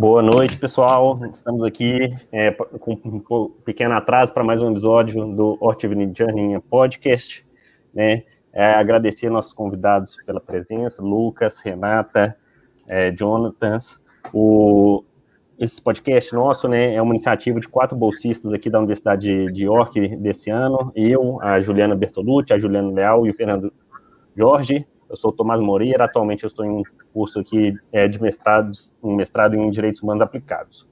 Boa noite, pessoal. Estamos aqui é, com um pequeno atraso para mais um episódio do Hortivinity Journey Podcast. Né? É, agradecer nossos convidados pela presença, Lucas, Renata, é, Jonathan. O, esse podcast nosso né, é uma iniciativa de quatro bolsistas aqui da Universidade de, de York desse ano. Eu, a Juliana Bertolucci, a Juliana Leal e o Fernando Jorge. Eu sou o Tomás Moreira, atualmente eu estou em um curso aqui é, de mestrado, um mestrado em Direitos Humanos Aplicados.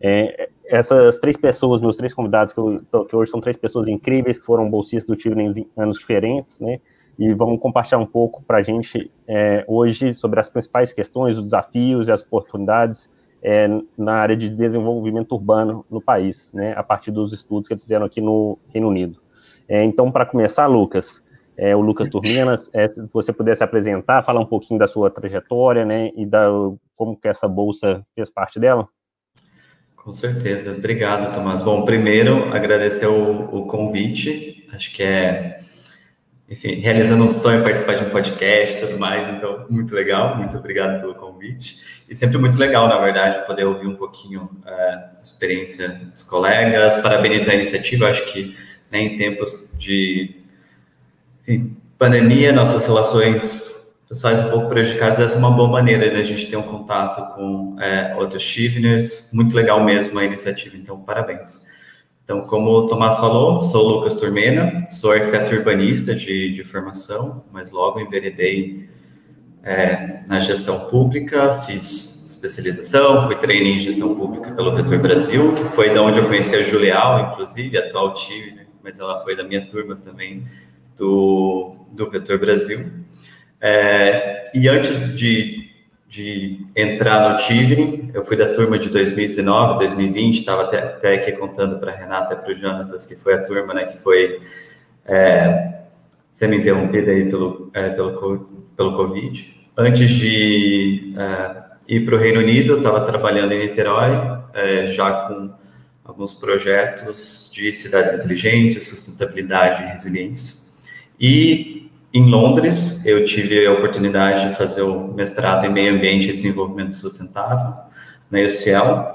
É, essas três pessoas, meus três convidados, que, eu, que, hoje são três pessoas incríveis, que foram bolsistas do TIV em anos diferentes, né, e vão compartilhar um pouco para a gente é, hoje sobre as principais questões, os desafios e as oportunidades é, na área de desenvolvimento urbano no país, né, a partir dos estudos que eles fizeram aqui no Reino Unido. É, então, para começar, Lucas, é, o Lucas Turminas, é, se você pudesse apresentar, falar um pouquinho da sua trajetória, né, e da, como que essa bolsa fez parte dela. Com certeza, obrigado, Tomás. Bom, primeiro, agradecer o, o convite, acho que é, enfim, realizando um sonho participar de um podcast e tudo mais, então, muito legal, muito obrigado pelo convite. E sempre muito legal, na verdade, poder ouvir um pouquinho é, a experiência dos colegas, parabenizar a iniciativa, acho que né, em tempos de enfim, pandemia, nossas relações pessoais um pouco prejudicadas, essa é uma boa maneira da gente ter um contato com é, outros Chiveners. Muito legal mesmo a iniciativa, então parabéns. Então, como o Tomás falou, sou o Lucas Turmena, sou arquiteto urbanista de, de formação, mas logo enveredei é, na gestão pública, fiz especialização, fui trainee em gestão pública pelo Vetor Brasil, que foi da onde eu conheci a Julial, inclusive, atual time, mas ela foi da minha turma também do, do Vetor Brasil. É, e antes de, de entrar no Tivering, eu fui da turma de 2019, 2020, estava até, até aqui contando para a Renata e para o Jonatas, que foi a turma né, que foi é, semi-interrompida aí pelo, é, pelo, pelo Covid. Antes de é, ir para o Reino Unido, eu estava trabalhando em Niterói, é, já com alguns projetos de cidades inteligentes, sustentabilidade e resiliência. E em Londres, eu tive a oportunidade de fazer o mestrado em Meio Ambiente e Desenvolvimento Sustentável, na UCL,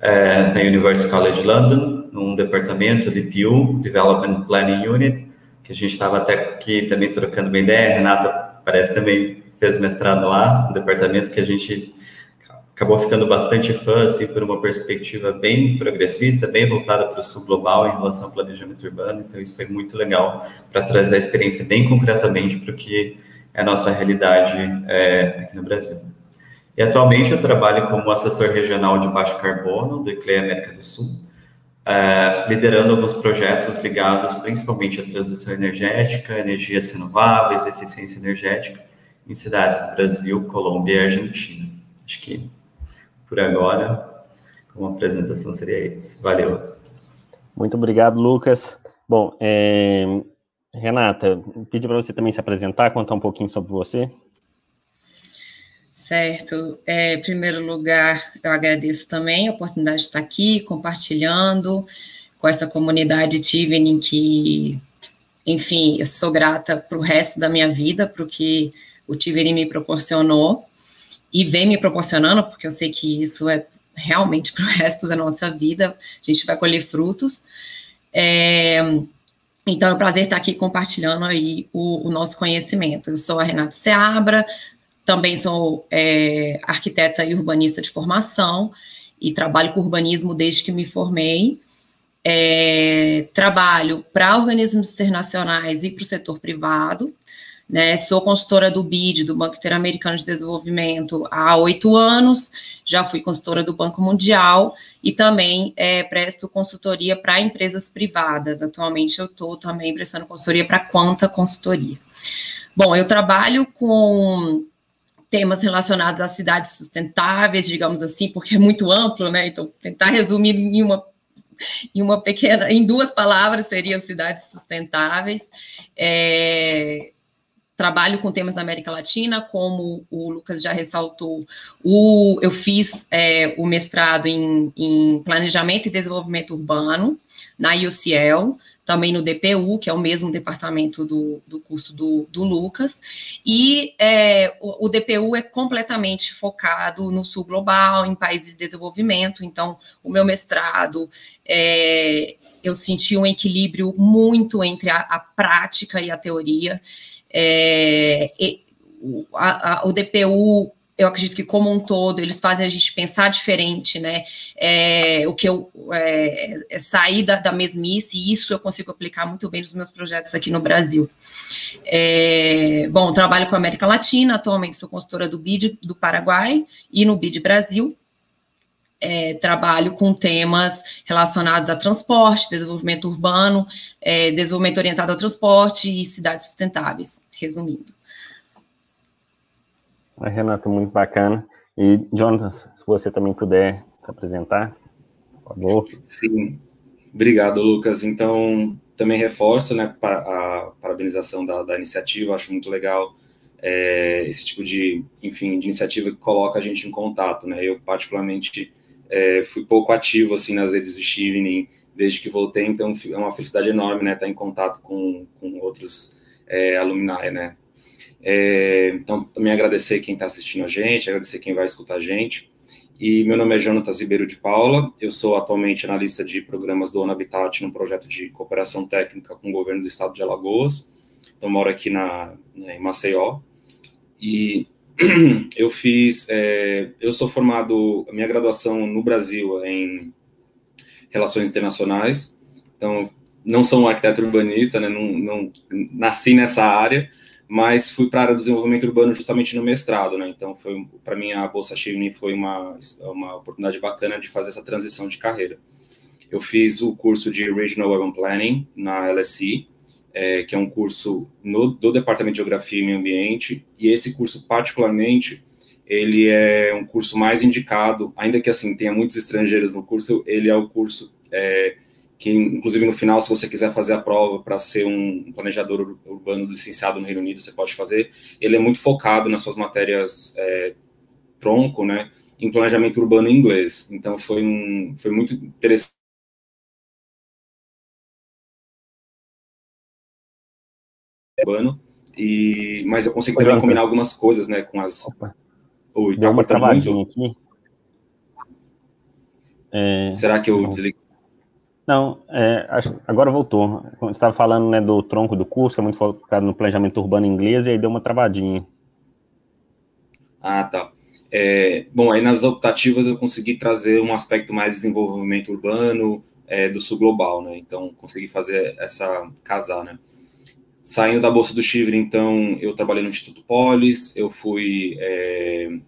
é, na University College London, num departamento de PU, Development Planning Unit, que a gente estava até aqui também trocando uma ideia, a Renata parece também fez mestrado lá, um departamento que a gente acabou ficando bastante fã, assim, por uma perspectiva bem progressista, bem voltada para o sul global em relação ao planejamento urbano. Então, isso foi muito legal para trazer a experiência bem concretamente para o que é a nossa realidade é, aqui no Brasil. E atualmente eu trabalho como assessor regional de baixo carbono do ICLEI América do Sul, é, liderando alguns projetos ligados principalmente à transição energética, energias renováveis, eficiência energética em cidades do Brasil, Colômbia e Argentina. Acho que por agora, como apresentação seria isso. Valeu. Muito obrigado, Lucas. Bom, é... Renata, pedi para você também se apresentar, contar um pouquinho sobre você. Certo. É, em primeiro lugar, eu agradeço também a oportunidade de estar aqui compartilhando com essa comunidade Tivening que, enfim, eu sou grata para o resto da minha vida, para o que o Tivening me proporcionou e vem me proporcionando, porque eu sei que isso é realmente para o resto da nossa vida, a gente vai colher frutos. É, então, é um prazer estar aqui compartilhando aí o, o nosso conhecimento. Eu sou a Renata Seabra, também sou é, arquiteta e urbanista de formação e trabalho com urbanismo desde que me formei. É, trabalho para organismos internacionais e para o setor privado. Né? Sou consultora do BID, do Banco Interamericano de Desenvolvimento, há oito anos, já fui consultora do Banco Mundial e também é, presto consultoria para empresas privadas. Atualmente eu estou também prestando consultoria para Quanta Consultoria. Bom, eu trabalho com temas relacionados às cidades sustentáveis, digamos assim, porque é muito amplo, né? Então, tentar resumir em uma em uma pequena, em duas palavras seriam cidades sustentáveis. É, trabalho com temas da América Latina, como o Lucas já ressaltou, o, eu fiz é, o mestrado em, em, Planejamento e Desenvolvimento Urbano na UCL, também no DPU, que é o mesmo departamento do, do curso do, do Lucas, e é, o, o, DPU é completamente focado no sul global, em países de desenvolvimento, então o meu mestrado é, eu senti um equilíbrio muito entre a, a prática e a teoria. É, a, a, o DPU, eu acredito que como um todo, eles fazem a gente pensar diferente, né? É, o que eu é, é sair da, da, mesmice, e isso eu consigo aplicar muito bem nos meus projetos aqui no Brasil. É, bom, trabalho com a América Latina, atualmente sou consultora do BID do Paraguai e no BID Brasil. É, trabalho com temas relacionados a transporte, desenvolvimento urbano, é, desenvolvimento orientado ao transporte e cidades sustentáveis, resumindo. Renato, muito bacana. E, Jonathan, se você também puder se apresentar, por favor. Sim, obrigado, Lucas. Então, também reforço né, a parabenização da, da iniciativa, acho muito legal é, esse tipo de, enfim, de iniciativa que coloca a gente em contato, né? Eu, particularmente, é, fui pouco ativo assim nas redes do Stevening desde que voltei, então é uma felicidade enorme, né, estar em contato com, com outros é, alumni, né. É, então, também agradecer quem está assistindo a gente, agradecer quem vai escutar a gente. E meu nome é Jonatas Ribeiro de Paula, eu sou atualmente analista de programas do ONU Habitat num projeto de cooperação técnica com o governo do estado de Alagoas. Então, moro aqui na, né, em Maceió. E eu fiz, é, eu sou formado, minha graduação no Brasil em Relações Internacionais, então não sou um arquiteto urbanista, né, não, não nasci nessa área, mas fui para a área do desenvolvimento urbano justamente no mestrado, né, então foi, para mim a Bolsa Chivni foi uma, uma oportunidade bacana de fazer essa transição de carreira. Eu fiz o curso de Regional Urban Planning na LSI, é, que é um curso no, do Departamento de Geografia e Meio Ambiente, e esse curso, particularmente, ele é um curso mais indicado, ainda que, assim, tenha muitos estrangeiros no curso, ele é o curso é, que, inclusive, no final, se você quiser fazer a prova para ser um planejador urbano licenciado no Reino Unido, você pode fazer. Ele é muito focado nas suas matérias é, tronco, né, em planejamento urbano em inglês. Então, foi, um, foi muito interessante urbano, e, mas eu consigo também combinar algumas coisas, né, com as... Opa. Oi, tá uma travadinha muito? aqui. É... Será que eu desligo? Não, é, agora voltou. Você estava falando né, do tronco do curso, que é muito focado no planejamento urbano inglês, e aí deu uma travadinha. Ah, tá. É, bom, aí nas optativas eu consegui trazer um aspecto mais de desenvolvimento urbano é, do sul global, né? Então, consegui fazer essa casar, né? Saindo da Bolsa do Chivre, então, eu trabalhei no Instituto Polis, eu fui é,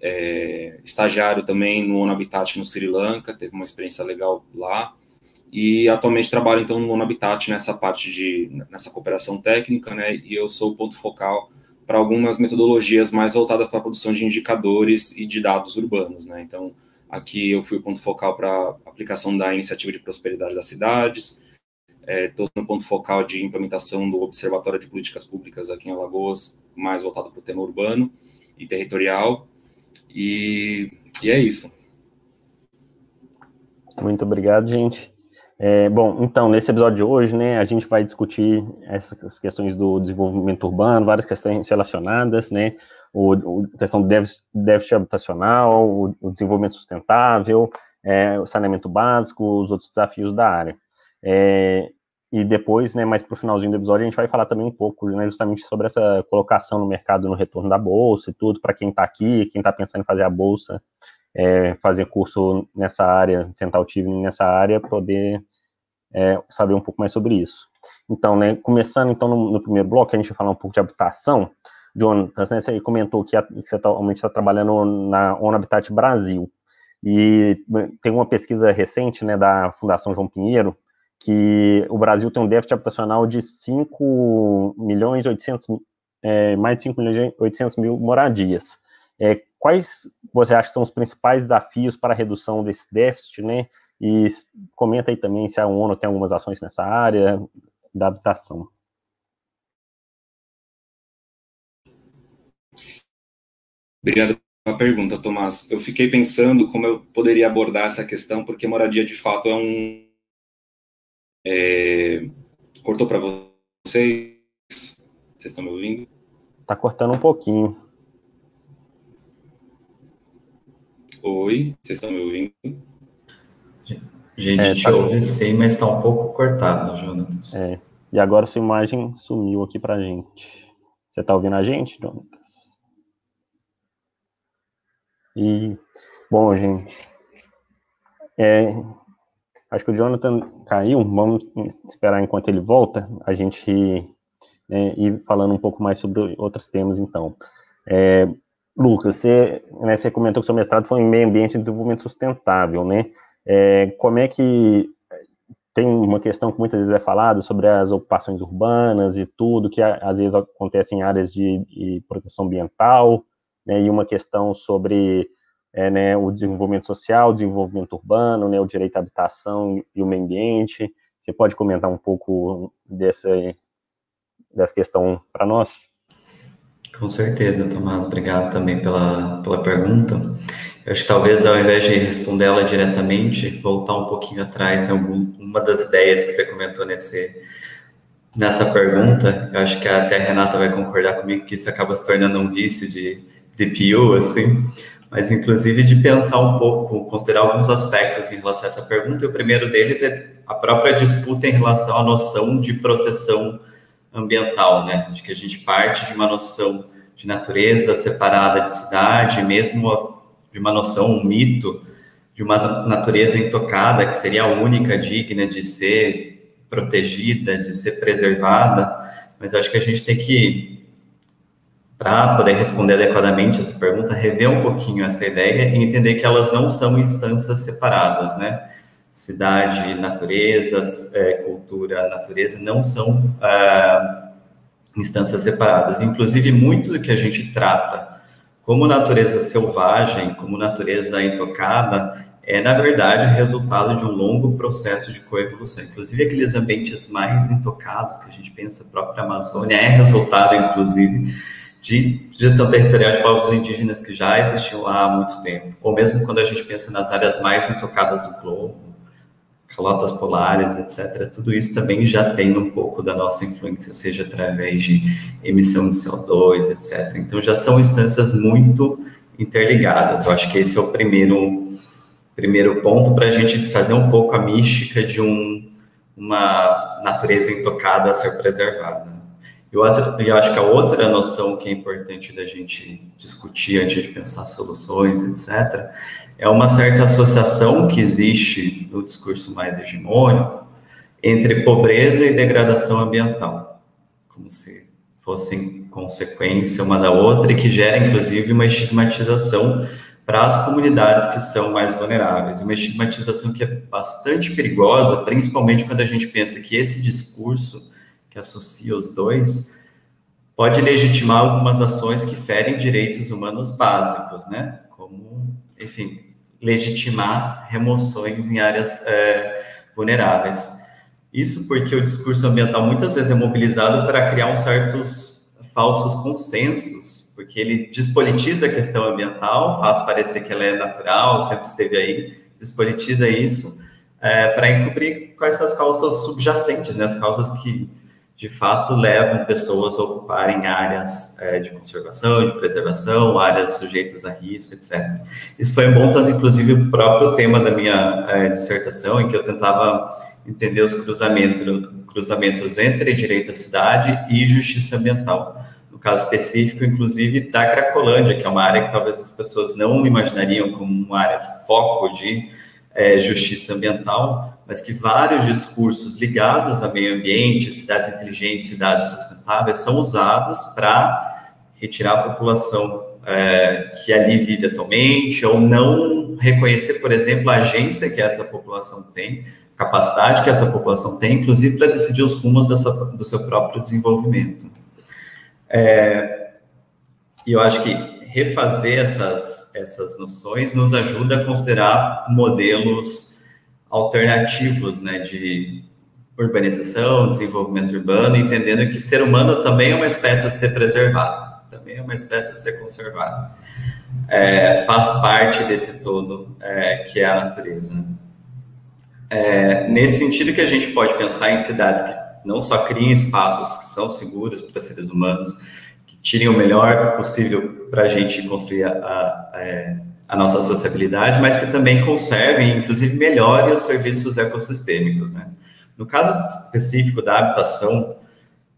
é, estagiário também no ONU Habitat no Sri Lanka, teve uma experiência legal lá, e atualmente trabalho, então, no ONU Habitat nessa parte de, nessa cooperação técnica, né, e eu sou o ponto focal para algumas metodologias mais voltadas para a produção de indicadores e de dados urbanos, né, então, aqui eu fui o ponto focal para aplicação da Iniciativa de Prosperidade das Cidades, Estou é, no ponto focal de implementação do Observatório de Políticas Públicas aqui em Alagoas, mais voltado para o tema urbano e territorial. E, e é isso. Muito obrigado, gente. É, bom, então, nesse episódio de hoje, né, a gente vai discutir essas questões do desenvolvimento urbano, várias questões relacionadas, né, o, questão do déficit, déficit habitacional, o, o, desenvolvimento sustentável, é, o saneamento básico, os outros desafios da área. É, e depois, né, mais para o finalzinho do episódio, a gente vai falar também um pouco, né, justamente sobre essa colocação no mercado no retorno da bolsa e tudo, para quem está aqui, quem está pensando em fazer a bolsa, é, fazer curso nessa área, tentar o TIV nessa área, poder é, saber um pouco mais sobre isso. Então, né, começando então no, no, primeiro bloco, a gente vai falar um pouco de habitação. Jonathan, você comentou que, a, que você atualmente está trabalhando na ONU Habitat Brasil, e tem uma pesquisa recente, né, da Fundação João Pinheiro, que o Brasil tem um déficit habitacional de 5 milhões 800, é, mais de 5 milhões 800 mil moradias. É, quais você acha que são os principais desafios para a redução desse déficit, né? E comenta aí também se a ONU tem algumas ações nessa área da habitação. Obrigado pela pergunta, Tomás. Eu fiquei pensando como eu poderia abordar essa questão, porque moradia de fato é um. É... Cortou para vocês? Vocês estão me ouvindo? Tá cortando um pouquinho. Oi, vocês estão me ouvindo? Gente, é, te tá... ouve sim, mas está um pouco cortado, Jonatas. É. E agora sua imagem sumiu aqui pra gente. Você tá ouvindo a gente, Jonatas? E, bom, gente, é, acho que o Jonathan caiu, vamos esperar enquanto ele volta, a gente né, ir falando um pouco mais sobre outros temas, então. É, Lucas, você, né, você comentou que seu mestrado foi em meio ambiente e desenvolvimento sustentável, né? É, como é que tem uma questão que muitas vezes é falada sobre as ocupações urbanas e tudo, que às vezes acontece em áreas de, de proteção ambiental, né, e uma questão sobre é, né, o desenvolvimento social, o desenvolvimento urbano, né, o direito à habitação e o meio ambiente. Você pode comentar um pouco dessa, dessa questão para nós? Com certeza, Tomás. Obrigado também pela, pela pergunta. Eu acho que talvez, ao invés de responder ela diretamente, voltar um pouquinho atrás em alguma das ideias que você comentou nesse, nessa pergunta. Eu acho que até a Renata vai concordar comigo que isso acaba se tornando um vício de DPU, assim, mas inclusive de pensar um pouco, considerar alguns aspectos em relação a essa pergunta. E o primeiro deles é a própria disputa em relação à noção de proteção ambiental, né? De que a gente parte de uma noção de natureza separada de cidade, mesmo de uma noção, um mito de uma natureza intocada, que seria a única digna de ser protegida, de ser preservada, mas acho que a gente tem que para poder responder adequadamente essa pergunta, rever um pouquinho essa ideia e entender que elas não são instâncias separadas, né? Cidade, natureza, é, cultura, natureza não são ah, instâncias separadas. Inclusive, muito do que a gente trata como natureza selvagem, como natureza intocada, é, na verdade, resultado de um longo processo de coevolução. Inclusive, aqueles ambientes mais intocados que a gente pensa, a própria Amazônia, é resultado, inclusive, de gestão territorial de povos indígenas que já existiam há muito tempo, ou mesmo quando a gente pensa nas áreas mais intocadas do globo, calotas polares, etc., tudo isso também já tem um pouco da nossa influência, seja através de emissão de CO2, etc. Então, já são instâncias muito interligadas. Eu acho que esse é o primeiro, primeiro ponto para a gente desfazer um pouco a mística de um, uma natureza intocada a ser preservada. Eu, acho que a outra noção que é importante da gente discutir antes de pensar soluções, etc., é uma certa associação que existe no discurso mais hegemônico entre pobreza e degradação ambiental, como se fossem consequência uma da outra e que gera, inclusive, uma estigmatização para as comunidades que são mais vulneráveis. Uma estigmatização que é bastante perigosa, principalmente quando a gente pensa que esse discurso que associa os dois, pode legitimar algumas ações que ferem direitos humanos básicos, né? Como, enfim, legitimar remoções em áreas é, vulneráveis. Isso porque o discurso ambiental muitas vezes é mobilizado para criar uns certos falsos consensos, porque ele despolitiza a questão ambiental, faz parecer que ela é natural, sempre esteve aí, despolitiza isso, é, para encobrir quais são as causas subjacentes, né, as causas que de fato levam pessoas a ocuparem áreas é, de conservação, de preservação, áreas sujeitas a risco, etc. Isso foi um bom tanto, inclusive, o próprio tema da minha é, dissertação, em que eu tentava entender os cruzamentos, cruzamentos entre direito à cidade e justiça ambiental. No caso específico, inclusive, da Cracolândia, que é uma área que talvez as pessoas não imaginariam como uma área foco de é, justiça ambiental, mas que vários discursos ligados ao meio ambiente, cidades inteligentes, cidades sustentáveis, são usados para retirar a população é, que ali vive atualmente, ou não reconhecer, por exemplo, a agência que essa população tem, capacidade que essa população tem, inclusive para decidir os rumos sua, do seu próprio desenvolvimento. É, e eu acho que refazer essas, essas noções nos ajuda a considerar modelos alternativos né, de urbanização, desenvolvimento urbano, entendendo que ser humano também é uma espécie a ser preservada. também é uma espécie a ser conservada. É, faz parte desse todo é, que é a natureza. É, nesse sentido que a gente pode pensar em cidades que não só criem espaços que são seguros para seres humanos, que tirem o melhor possível para a gente construir a, a, é, a, nossa sociabilidade, mas que também conservem, inclusive melhorem os serviços ecossistêmicos. Né? No caso específico da habitação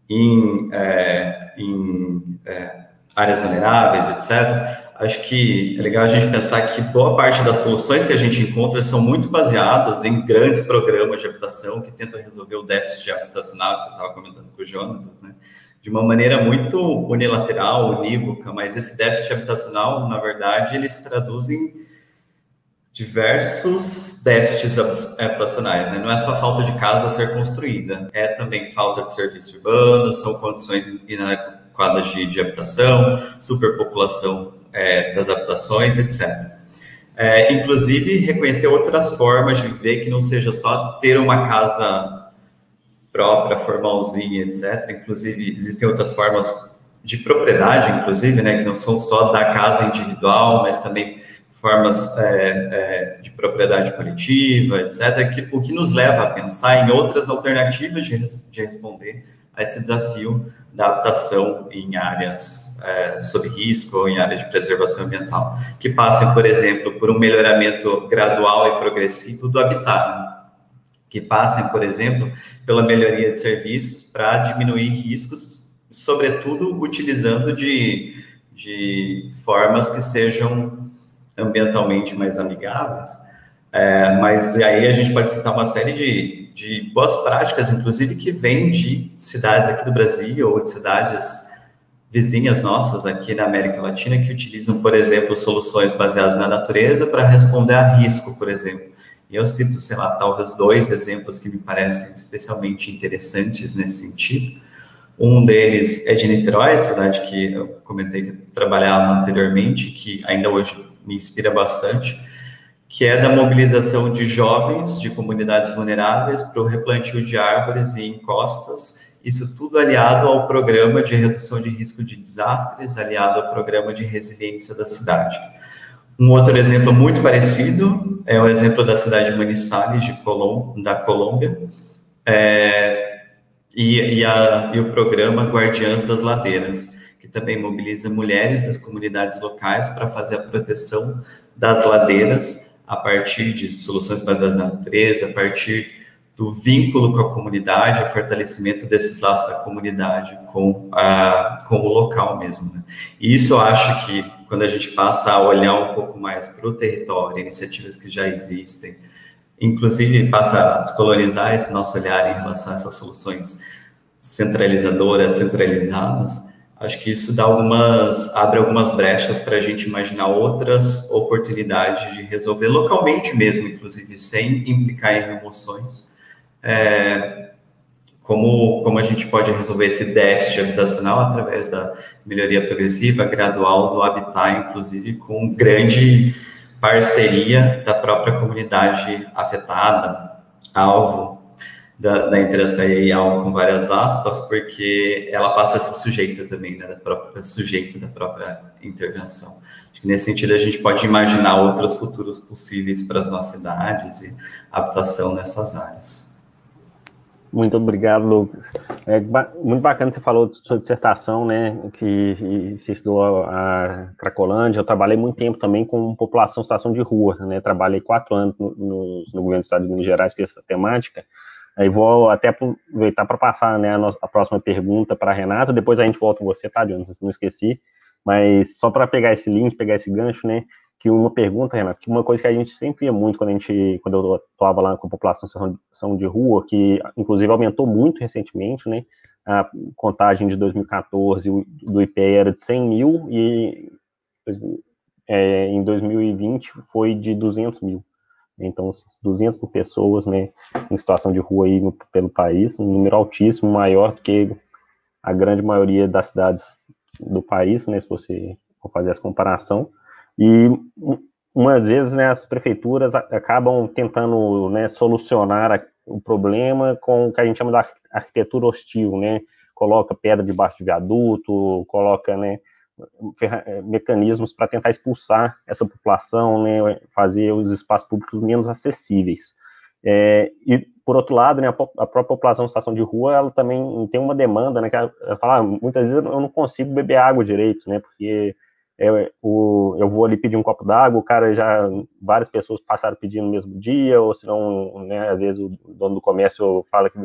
em, é, em é, áreas vulneráveis, etc., acho que é legal a gente pensar que boa parte das soluções que a gente encontra são muito baseadas em grandes programas de habitação que tentam resolver o déficit habitacional que você estava comentando com o Jonas, né? De uma maneira muito unilateral, unívoca, mas esse déficit habitacional, na verdade, ele se traduz em diversos déficits habitacionais, né? Não é só falta de casa a ser construída, é também falta de serviços urbanos, são condições inadequadas de, de habitação, superpopulação é, das habitações, etc. É, inclusive, reconhecer outras formas de viver que não seja só ter uma casa própria, formalzinha, etc. Inclusive, existem outras formas de propriedade, inclusive, né, que não são só da casa individual, mas também formas é, é, de propriedade coletiva, etc., que, o que nos leva a pensar em outras alternativas de, de responder a esse desafio da adaptação em áreas é, sob risco ou em áreas de preservação ambiental, que passem, por exemplo, por um melhoramento gradual e progressivo do habitat, né? Que passem, por exemplo, pela melhoria de serviços para diminuir riscos, sobretudo utilizando de, de formas que sejam ambientalmente mais amigáveis, é, mas aí a gente pode citar uma série de, de boas práticas, inclusive, que vêm de cidades aqui do Brasil ou de cidades vizinhas nossas aqui na América Latina que utilizam, por exemplo, soluções baseadas na natureza para responder a risco, por exemplo. Eu cito, sei lá, talvez dois exemplos que me parecem especialmente interessantes nesse sentido. Um deles é de Niterói, cidade que eu comentei que trabalhava anteriormente, que ainda hoje me inspira bastante que é da mobilização de jovens de comunidades vulneráveis para o replantio de árvores e encostas, isso tudo aliado ao programa de redução de risco de desastres, aliado ao programa de resiliência da cidade. Um outro exemplo muito parecido é o exemplo da cidade de Manizales, de Colom, da Colômbia, é, e, e, a, e o programa Guardiãs das Ladeiras, que também mobiliza mulheres das comunidades locais para fazer a proteção das ladeiras a partir de soluções baseadas na natureza, a partir do vínculo com a comunidade, o fortalecimento desses laços da comunidade com, a, com o local mesmo. Né? E isso eu acho que quando a gente passa a olhar um pouco mais para o território, iniciativas que já existem, inclusive passa a descolonizar esse nosso olhar em relação a essas soluções centralizadoras, centralizadas, Acho que isso dá algumas, abre algumas brechas para a gente imaginar outras oportunidades de resolver localmente mesmo, inclusive sem implicar em remoções. É, como, como a gente pode resolver esse déficit habitacional através da melhoria progressiva, gradual do habitat, inclusive com grande parceria da própria comunidade afetada, alvo, da, da interação aí algo com várias aspas, porque ela passa a ser sujeita também, né, da própria, sujeito da própria intervenção. Acho que nesse sentido a gente pode imaginar outros futuros possíveis para as nossas cidades e habitação nessas áreas. Muito obrigado, Lucas. É muito bacana você falou de sua dissertação, né, que você estudou a Cracolândia. Eu trabalhei muito tempo também com população em situação de rua, né, trabalhei quatro anos no, no, no governo do estado de Minas Gerais com essa temática, Aí vou até aproveitar para passar né, a, nossa, a, próxima pergunta para a Renata, depois a gente volta com você, tá, Jonas? Não esqueci. Mas só para pegar esse link, pegar esse gancho, né? Que uma pergunta, Renata, que uma coisa que a gente sempre via muito quando a gente, quando eu atuava lá com a população de rua, que inclusive aumentou muito recentemente, né? A contagem de 2014 do IPE era de 100 mil e é, em 2020 foi de 200 mil. Então, 200 por pessoas, né, em situação de rua aí no, pelo país, um número altíssimo, maior do que a grande maioria das cidades do país, né, se você for fazer essa comparação. E umas vezes, né, as prefeituras acabam tentando, né, solucionar o problema com o que a gente chama de arquitetura hostil, né, coloca pedra debaixo de viaduto, coloca, né, mecanismos para tentar expulsar essa população, né, fazer os espaços públicos menos acessíveis. É, e, por outro lado, né, a, a, própria população em situação de rua, ela também tem uma demanda, né, que ela, ela fala, ah, muitas vezes eu não consigo beber água direito, né, porque é, o, eu vou ali pedir um copo d'água, o cara já, várias pessoas passaram pedindo no mesmo dia, ou senão, né, às vezes o dono do comércio fala que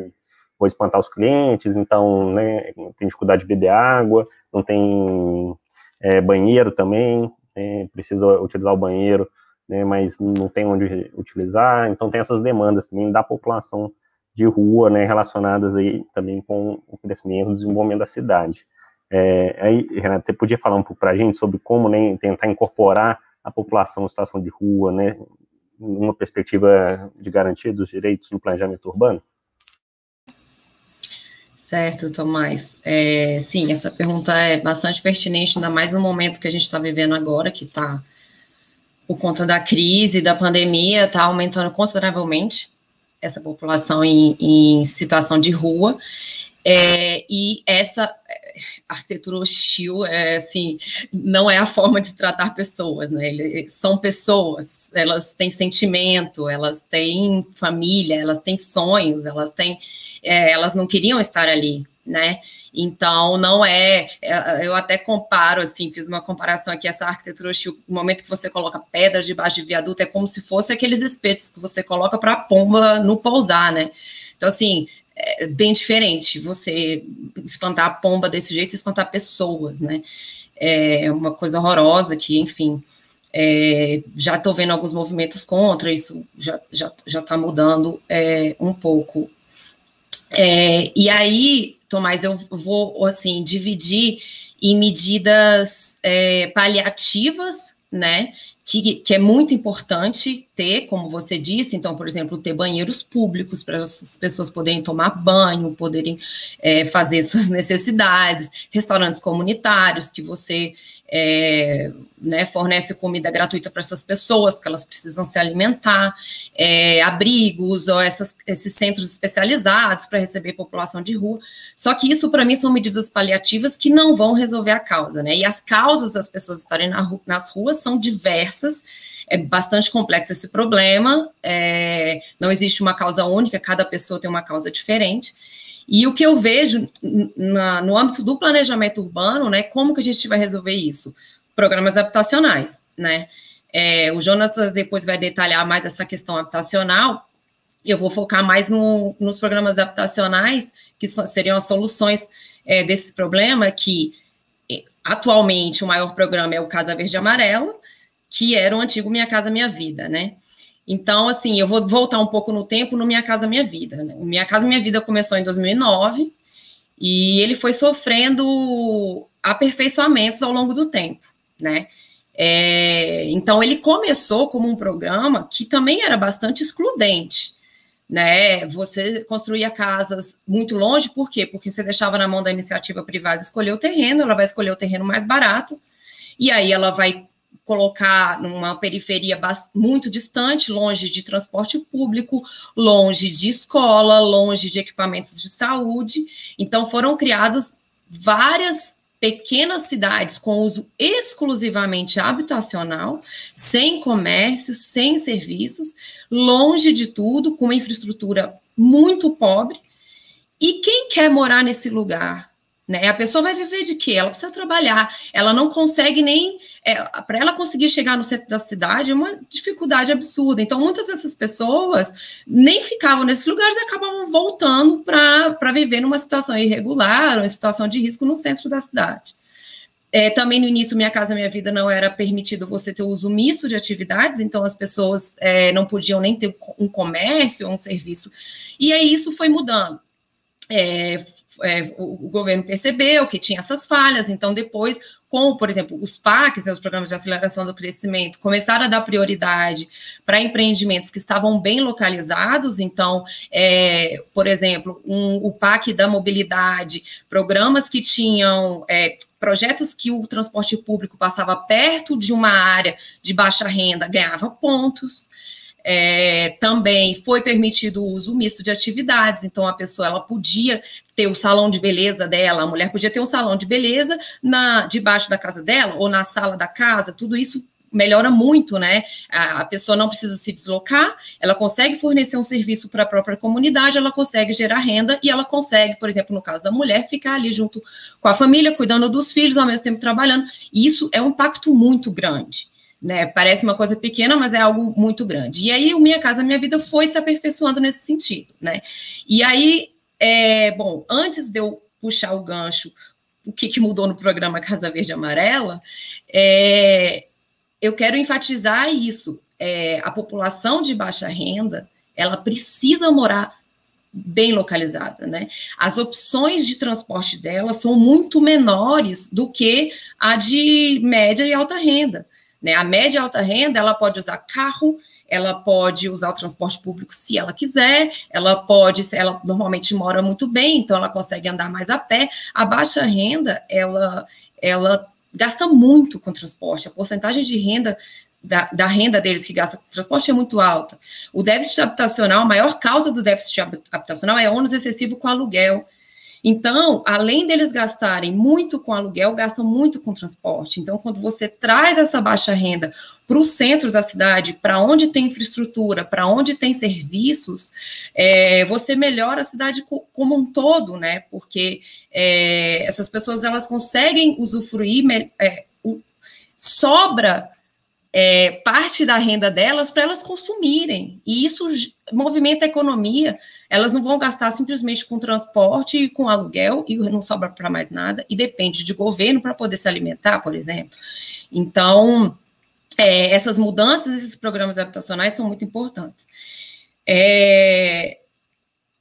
vou espantar os clientes, então, né, tem dificuldade de beber água, não tem é, banheiro também, né, precisa utilizar o banheiro, né, mas não tem onde utilizar, então tem essas demandas também da população de rua, né, relacionadas aí também com o crescimento e desenvolvimento da cidade. É, aí, Renato, você podia falar um pouco para a gente sobre como né, tentar incorporar a população em situação de rua, né, numa perspectiva de garantia dos direitos no planejamento urbano? Certo, Tomás. É, sim, essa pergunta é bastante pertinente, ainda mais no momento que a gente está vivendo agora, que está, por conta da crise, da pandemia, está aumentando consideravelmente essa população em, em situação de rua. É, e essa é, arquitetura hostil, é, assim, não é a forma de tratar pessoas, né? Eles são pessoas, elas têm sentimento, elas têm família, elas têm sonhos, elas têm, é, elas não queriam estar ali, né? Então, não é, é. Eu até comparo, assim, fiz uma comparação aqui, essa arquitetura hostil, no momento que você coloca pedras debaixo de viaduto, é como se fosse aqueles espetos que você coloca para a pomba não pousar, né? Então, assim, é bem diferente você espantar a pomba desse jeito e espantar pessoas, né? É uma coisa horrorosa que, enfim, é, já estou vendo alguns movimentos contra, isso já já já está mudando é, um pouco. É, e aí, Tomás, eu vou assim dividir em medidas é, paliativas, né? Que, que, é muito importante ter, como você disse, então, por exemplo, ter banheiros públicos para as pessoas poderem tomar banho, poderem é, fazer suas necessidades, restaurantes comunitários que você é, né, fornece comida gratuita para essas pessoas, porque elas precisam se alimentar, é, abrigos ou essas, esses centros especializados para receber população de rua. Só que isso, para mim, são medidas paliativas que não vão resolver a causa, né? E as causas das pessoas estarem na, nas ruas são diversas. É bastante complexo esse problema. É, não existe uma causa única, cada pessoa tem uma causa diferente. E o que eu vejo na, no âmbito do planejamento urbano, né, como que a gente vai resolver isso? Programas habitacionais, né? É, o Jonas depois vai detalhar mais essa questão habitacional. Eu vou focar mais no, nos programas habitacionais, que so, seriam as soluções é, desse problema, que atualmente o maior programa é o Casa Verde e Amarela, que era o antigo Minha Casa Minha Vida, né? Então, assim, eu vou voltar um pouco no tempo no Minha Casa Minha Vida. Né? Minha Casa Minha Vida começou em 2009 e ele foi sofrendo aperfeiçoamentos ao longo do tempo, né? É, então, ele começou como um programa que também era bastante excludente, né? Você construía casas muito longe, por quê? Porque você deixava na mão da iniciativa privada escolher o terreno, ela vai escolher o terreno mais barato, e aí ela vai colocar numa periferia muito distante, longe de transporte público, longe de escola, longe de equipamentos de saúde. Então foram criadas várias pequenas cidades com uso exclusivamente habitacional, sem comércio, sem serviços, longe de tudo, com uma infraestrutura muito pobre. E quem quer morar nesse lugar? Né? A pessoa vai viver de quê? Ela precisa trabalhar, ela não consegue nem. É, para ela conseguir chegar no centro da cidade é uma dificuldade absurda. Então, muitas dessas pessoas nem ficavam nesses lugares e acabavam voltando para viver numa situação irregular, uma situação de risco no centro da cidade. É, também no início, Minha Casa Minha Vida não era permitido você ter uso misto de atividades, então as pessoas é, não podiam nem ter um comércio ou um serviço. E aí isso foi mudando. É, é, o, governo percebeu que tinha essas falhas, então depois, com, por exemplo, os PACs, né, os programas de aceleração do crescimento, começaram a dar prioridade para empreendimentos que estavam bem localizados, então, é, por exemplo, um, o PAC da mobilidade, programas que tinham é, projetos que o transporte público passava perto de uma área de baixa renda, ganhava pontos. É, também foi permitido o uso misto de atividades, então a pessoa ela podia ter o salão de beleza dela, a mulher podia ter um salão de beleza na debaixo da casa dela ou na sala da casa, tudo isso melhora muito, né? A, pessoa não precisa se deslocar, ela consegue fornecer um serviço para a própria comunidade, ela consegue gerar renda e ela consegue, por exemplo, no caso da mulher, ficar ali junto com a família, cuidando dos filhos, ao mesmo tempo trabalhando. E isso é um impacto muito grande. Né, parece uma coisa pequena, mas é algo muito grande. E aí, o Minha Casa Minha Vida foi se aperfeiçoando nesse sentido, né? E aí, é, bom, antes de eu puxar o gancho, o que, que mudou no programa Casa Verde Amarela, é, eu quero enfatizar isso. É, a população de baixa renda, ela precisa morar bem localizada, né? As opções de transporte dela são muito menores do que a de média e alta renda, né? A média e alta renda, ela pode usar carro, ela pode usar o transporte público se ela quiser, ela pode, ela normalmente mora muito bem, então ela consegue andar mais a pé. A baixa renda, ela ela gasta muito com transporte. A porcentagem de renda da, da, renda deles que gasta com transporte é muito alta. O déficit habitacional, a maior causa do déficit habitacional é ônus excessivo com aluguel. Então, além deles gastarem muito com aluguel, gastam muito com transporte. Então, quando você traz essa baixa renda para o centro da cidade, para onde tem infraestrutura, para onde tem serviços, é, você melhora a cidade como um todo, né? Porque é, essas pessoas elas conseguem usufruir, é, sobra é, parte da renda delas para elas consumirem. E isso movimenta a economia. Elas não vão gastar simplesmente com transporte e com aluguel e não sobra para mais nada. E depende de governo para poder se alimentar, por exemplo. Então, é, essas mudanças, esses programas habitacionais são muito importantes. É,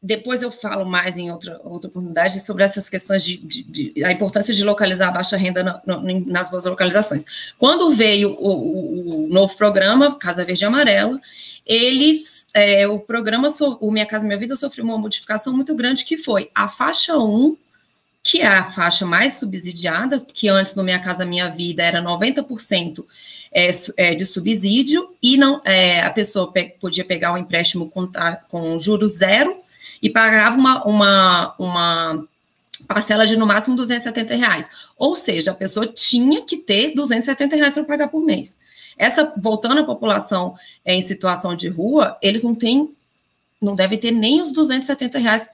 depois eu falo mais em outra, outra oportunidade sobre essas questões de, de, de a importância de localizar a baixa renda nas boas localizações. Quando veio o, o, o, novo programa, Casa Verde e Amarela, eles, é, o programa, o Minha Casa Minha Vida sofreu uma modificação muito grande, que foi a faixa 1, que é a faixa mais subsidiada, que antes no Minha Casa Minha Vida era 90% é, é, de subsídio, e não é, a pessoa pe podia pegar um empréstimo com, com juros zero, e pagava uma, uma, uma parcela de no máximo 270 reais. Ou seja, a pessoa tinha que ter 270 reais para pagar por mês. Essa, voltando à população é, em situação de rua, eles não têm, não devem ter nem os 270 reais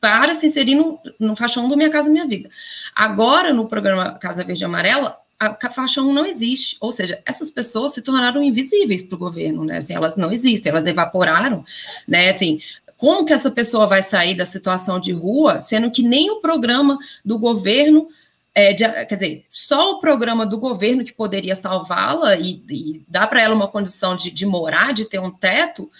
para se inserir no, no faixão do Minha Casa Minha Vida. Agora, no programa Casa Verde e Amarela, a faixa 1 não existe. Ou seja, essas pessoas se tornaram invisíveis para o governo, né? Assim, elas não existem, elas evaporaram, né? Assim, como que essa pessoa vai sair da situação de rua, sendo que nem o programa do governo, é, de, quer dizer, só o programa do governo que poderia salvá-la e, e dar para ela uma condição de, de morar, de ter um teto,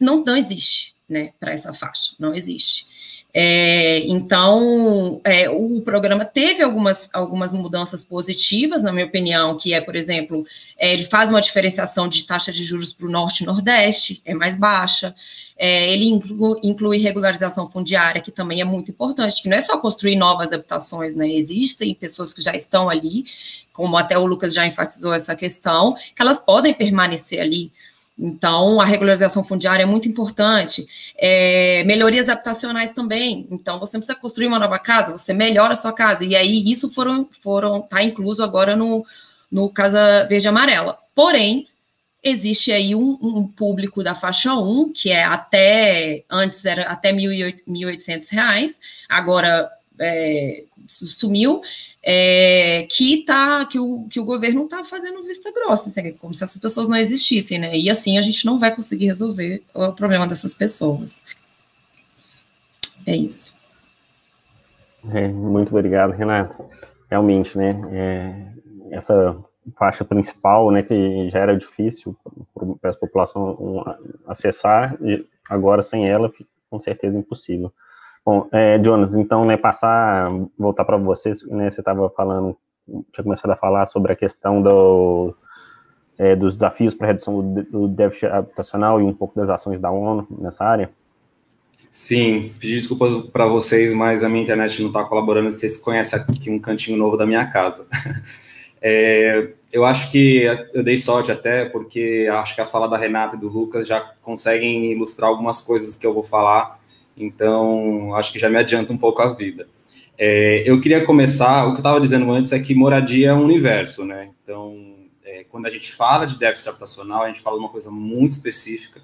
não, não existe, né, para essa faixa, não existe. É, então, é, o programa teve algumas, algumas mudanças positivas, na minha opinião, que é, por exemplo, é, ele faz uma diferenciação de taxa de juros para o norte e nordeste, é mais baixa. É, ele inclui, inclui, regularização fundiária, que também é muito importante, que não é só construir novas habitações, né? Existem pessoas que já estão ali, como até o Lucas já enfatizou essa questão, que elas podem permanecer ali. Então, a regularização fundiária é muito importante. É, melhorias habitacionais também. Então, você precisa construir uma nova casa, você melhora a sua casa. E aí, isso foram, foram tá incluso agora no, no Casa Verde Amarela. Porém, existe aí um, um, público da faixa 1, que é até, antes era até R$ 1.800, agora é, sumiu, é, que, tá, que, o, que o governo está fazendo vista grossa, assim, como se essas pessoas não existissem, né? E assim a gente não vai conseguir resolver o problema dessas pessoas. É isso. É, muito obrigado, Renata. Realmente, né? É, essa faixa principal, né, que já era difícil para a população acessar, agora sem ela, com certeza impossível. Bom, é, Jonas, então, né, passar, voltar para vocês, né, você estava falando, tinha começado a falar sobre a questão do, é, dos desafios para redução do, do déficit habitacional e um pouco das ações da ONU nessa área. Sim, pedir desculpas para vocês, mas a minha internet não está colaborando. Vocês conhecem aqui um cantinho novo da minha casa. É, eu acho que eu dei sorte até, porque acho que a fala da Renata e do Lucas já conseguem ilustrar algumas coisas que eu vou falar, então acho que já me adianta um pouco a vida. É, eu queria começar, o que eu estava dizendo antes é que moradia é um universo, né? Então, é, quando a gente fala de déficit habitacional, a gente fala de uma coisa muito específica,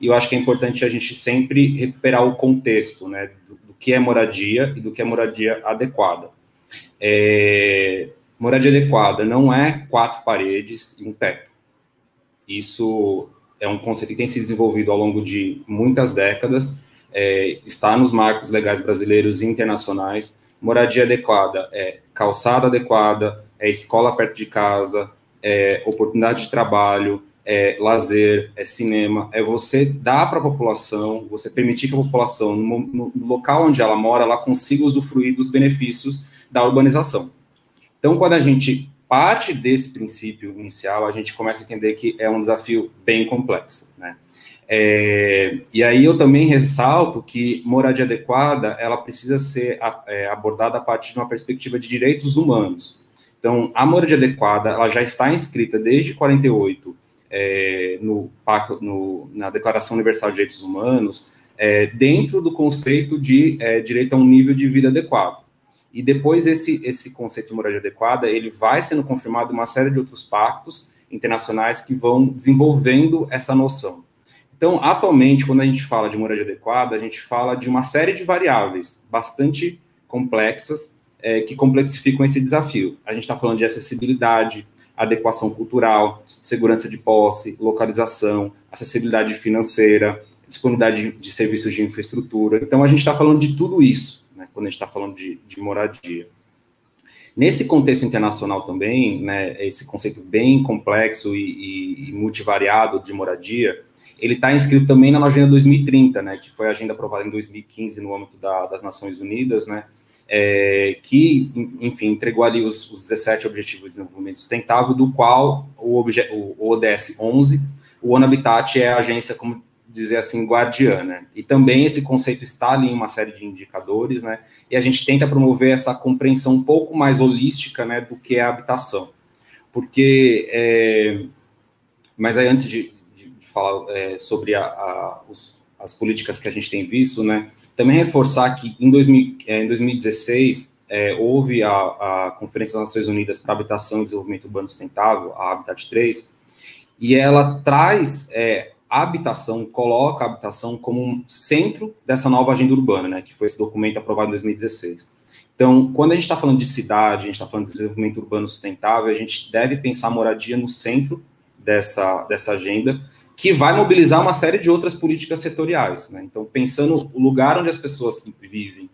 e eu acho que é importante a gente sempre recuperar o contexto, né, do, do que é moradia e do que é moradia adequada. É, moradia adequada não é quatro paredes e um teto. Isso é um conceito que tem se desenvolvido ao longo de muitas décadas, é, está nos marcos legais brasileiros e internacionais. Moradia adequada é calçada adequada, é escola perto de casa, é oportunidade de trabalho, é lazer, é cinema, é você dar para a população, você permitir que a população, no, no, local onde ela mora, ela consiga usufruir dos benefícios da urbanização. Então, quando a gente parte desse princípio inicial, a gente começa a entender que é um desafio bem complexo, né? É, e aí eu também ressalto que moradia adequada, ela precisa ser é, abordada a partir de uma perspectiva de direitos humanos. Então, a moradia adequada, ela já está inscrita desde 48 é, no pacto, no, na Declaração Universal de Direitos Humanos, é, dentro do conceito de é, direito a um nível de vida adequado. E depois esse, esse conceito de moradia adequada, ele vai sendo confirmado em uma série de outros pactos internacionais que vão desenvolvendo essa noção. Então, atualmente, quando a gente fala de moradia adequada, a gente fala de uma série de variáveis bastante complexas é, que complexificam esse desafio. A gente está falando de acessibilidade, adequação cultural, segurança de posse, localização, acessibilidade financeira, disponibilidade de, serviços de infraestrutura. Então, a gente está falando de tudo isso, né, quando a gente está falando de, de, moradia. Nesse contexto internacional também, né, esse conceito bem complexo e, e, e multivariado de moradia, ele está inscrito também na Agenda 2030, né, que foi a agenda aprovada em 2015 no âmbito da, das Nações Unidas, né, é, que, enfim, entregou ali os, os 17 Objetivos de Desenvolvimento Sustentável, do qual o, o ODS 11, o ONU Habitat é a agência, como dizer assim, guardiã, né? E também esse conceito está ali em uma série de indicadores, né? E a gente tenta promover essa compreensão um pouco mais holística, né, do que é a habitação. Porque, é, mas aí antes de falar é, sobre a, a, os, as políticas que a gente tem visto, né? Também reforçar que em, 2000, é, em 2016 é, houve a, a, Conferência das Nações Unidas para Habitação e Desenvolvimento Urbano Sustentável, a Habitat 3, e ela traz é, a habitação, coloca a habitação como um centro dessa nova agenda urbana, né? Que foi esse documento aprovado em 2016. Então, quando a gente está falando de cidade, a gente está falando de desenvolvimento urbano sustentável, a gente deve pensar a moradia no centro dessa, dessa agenda, que vai mobilizar uma série de outras políticas setoriais. Né? Então, pensando o lugar onde as pessoas vivem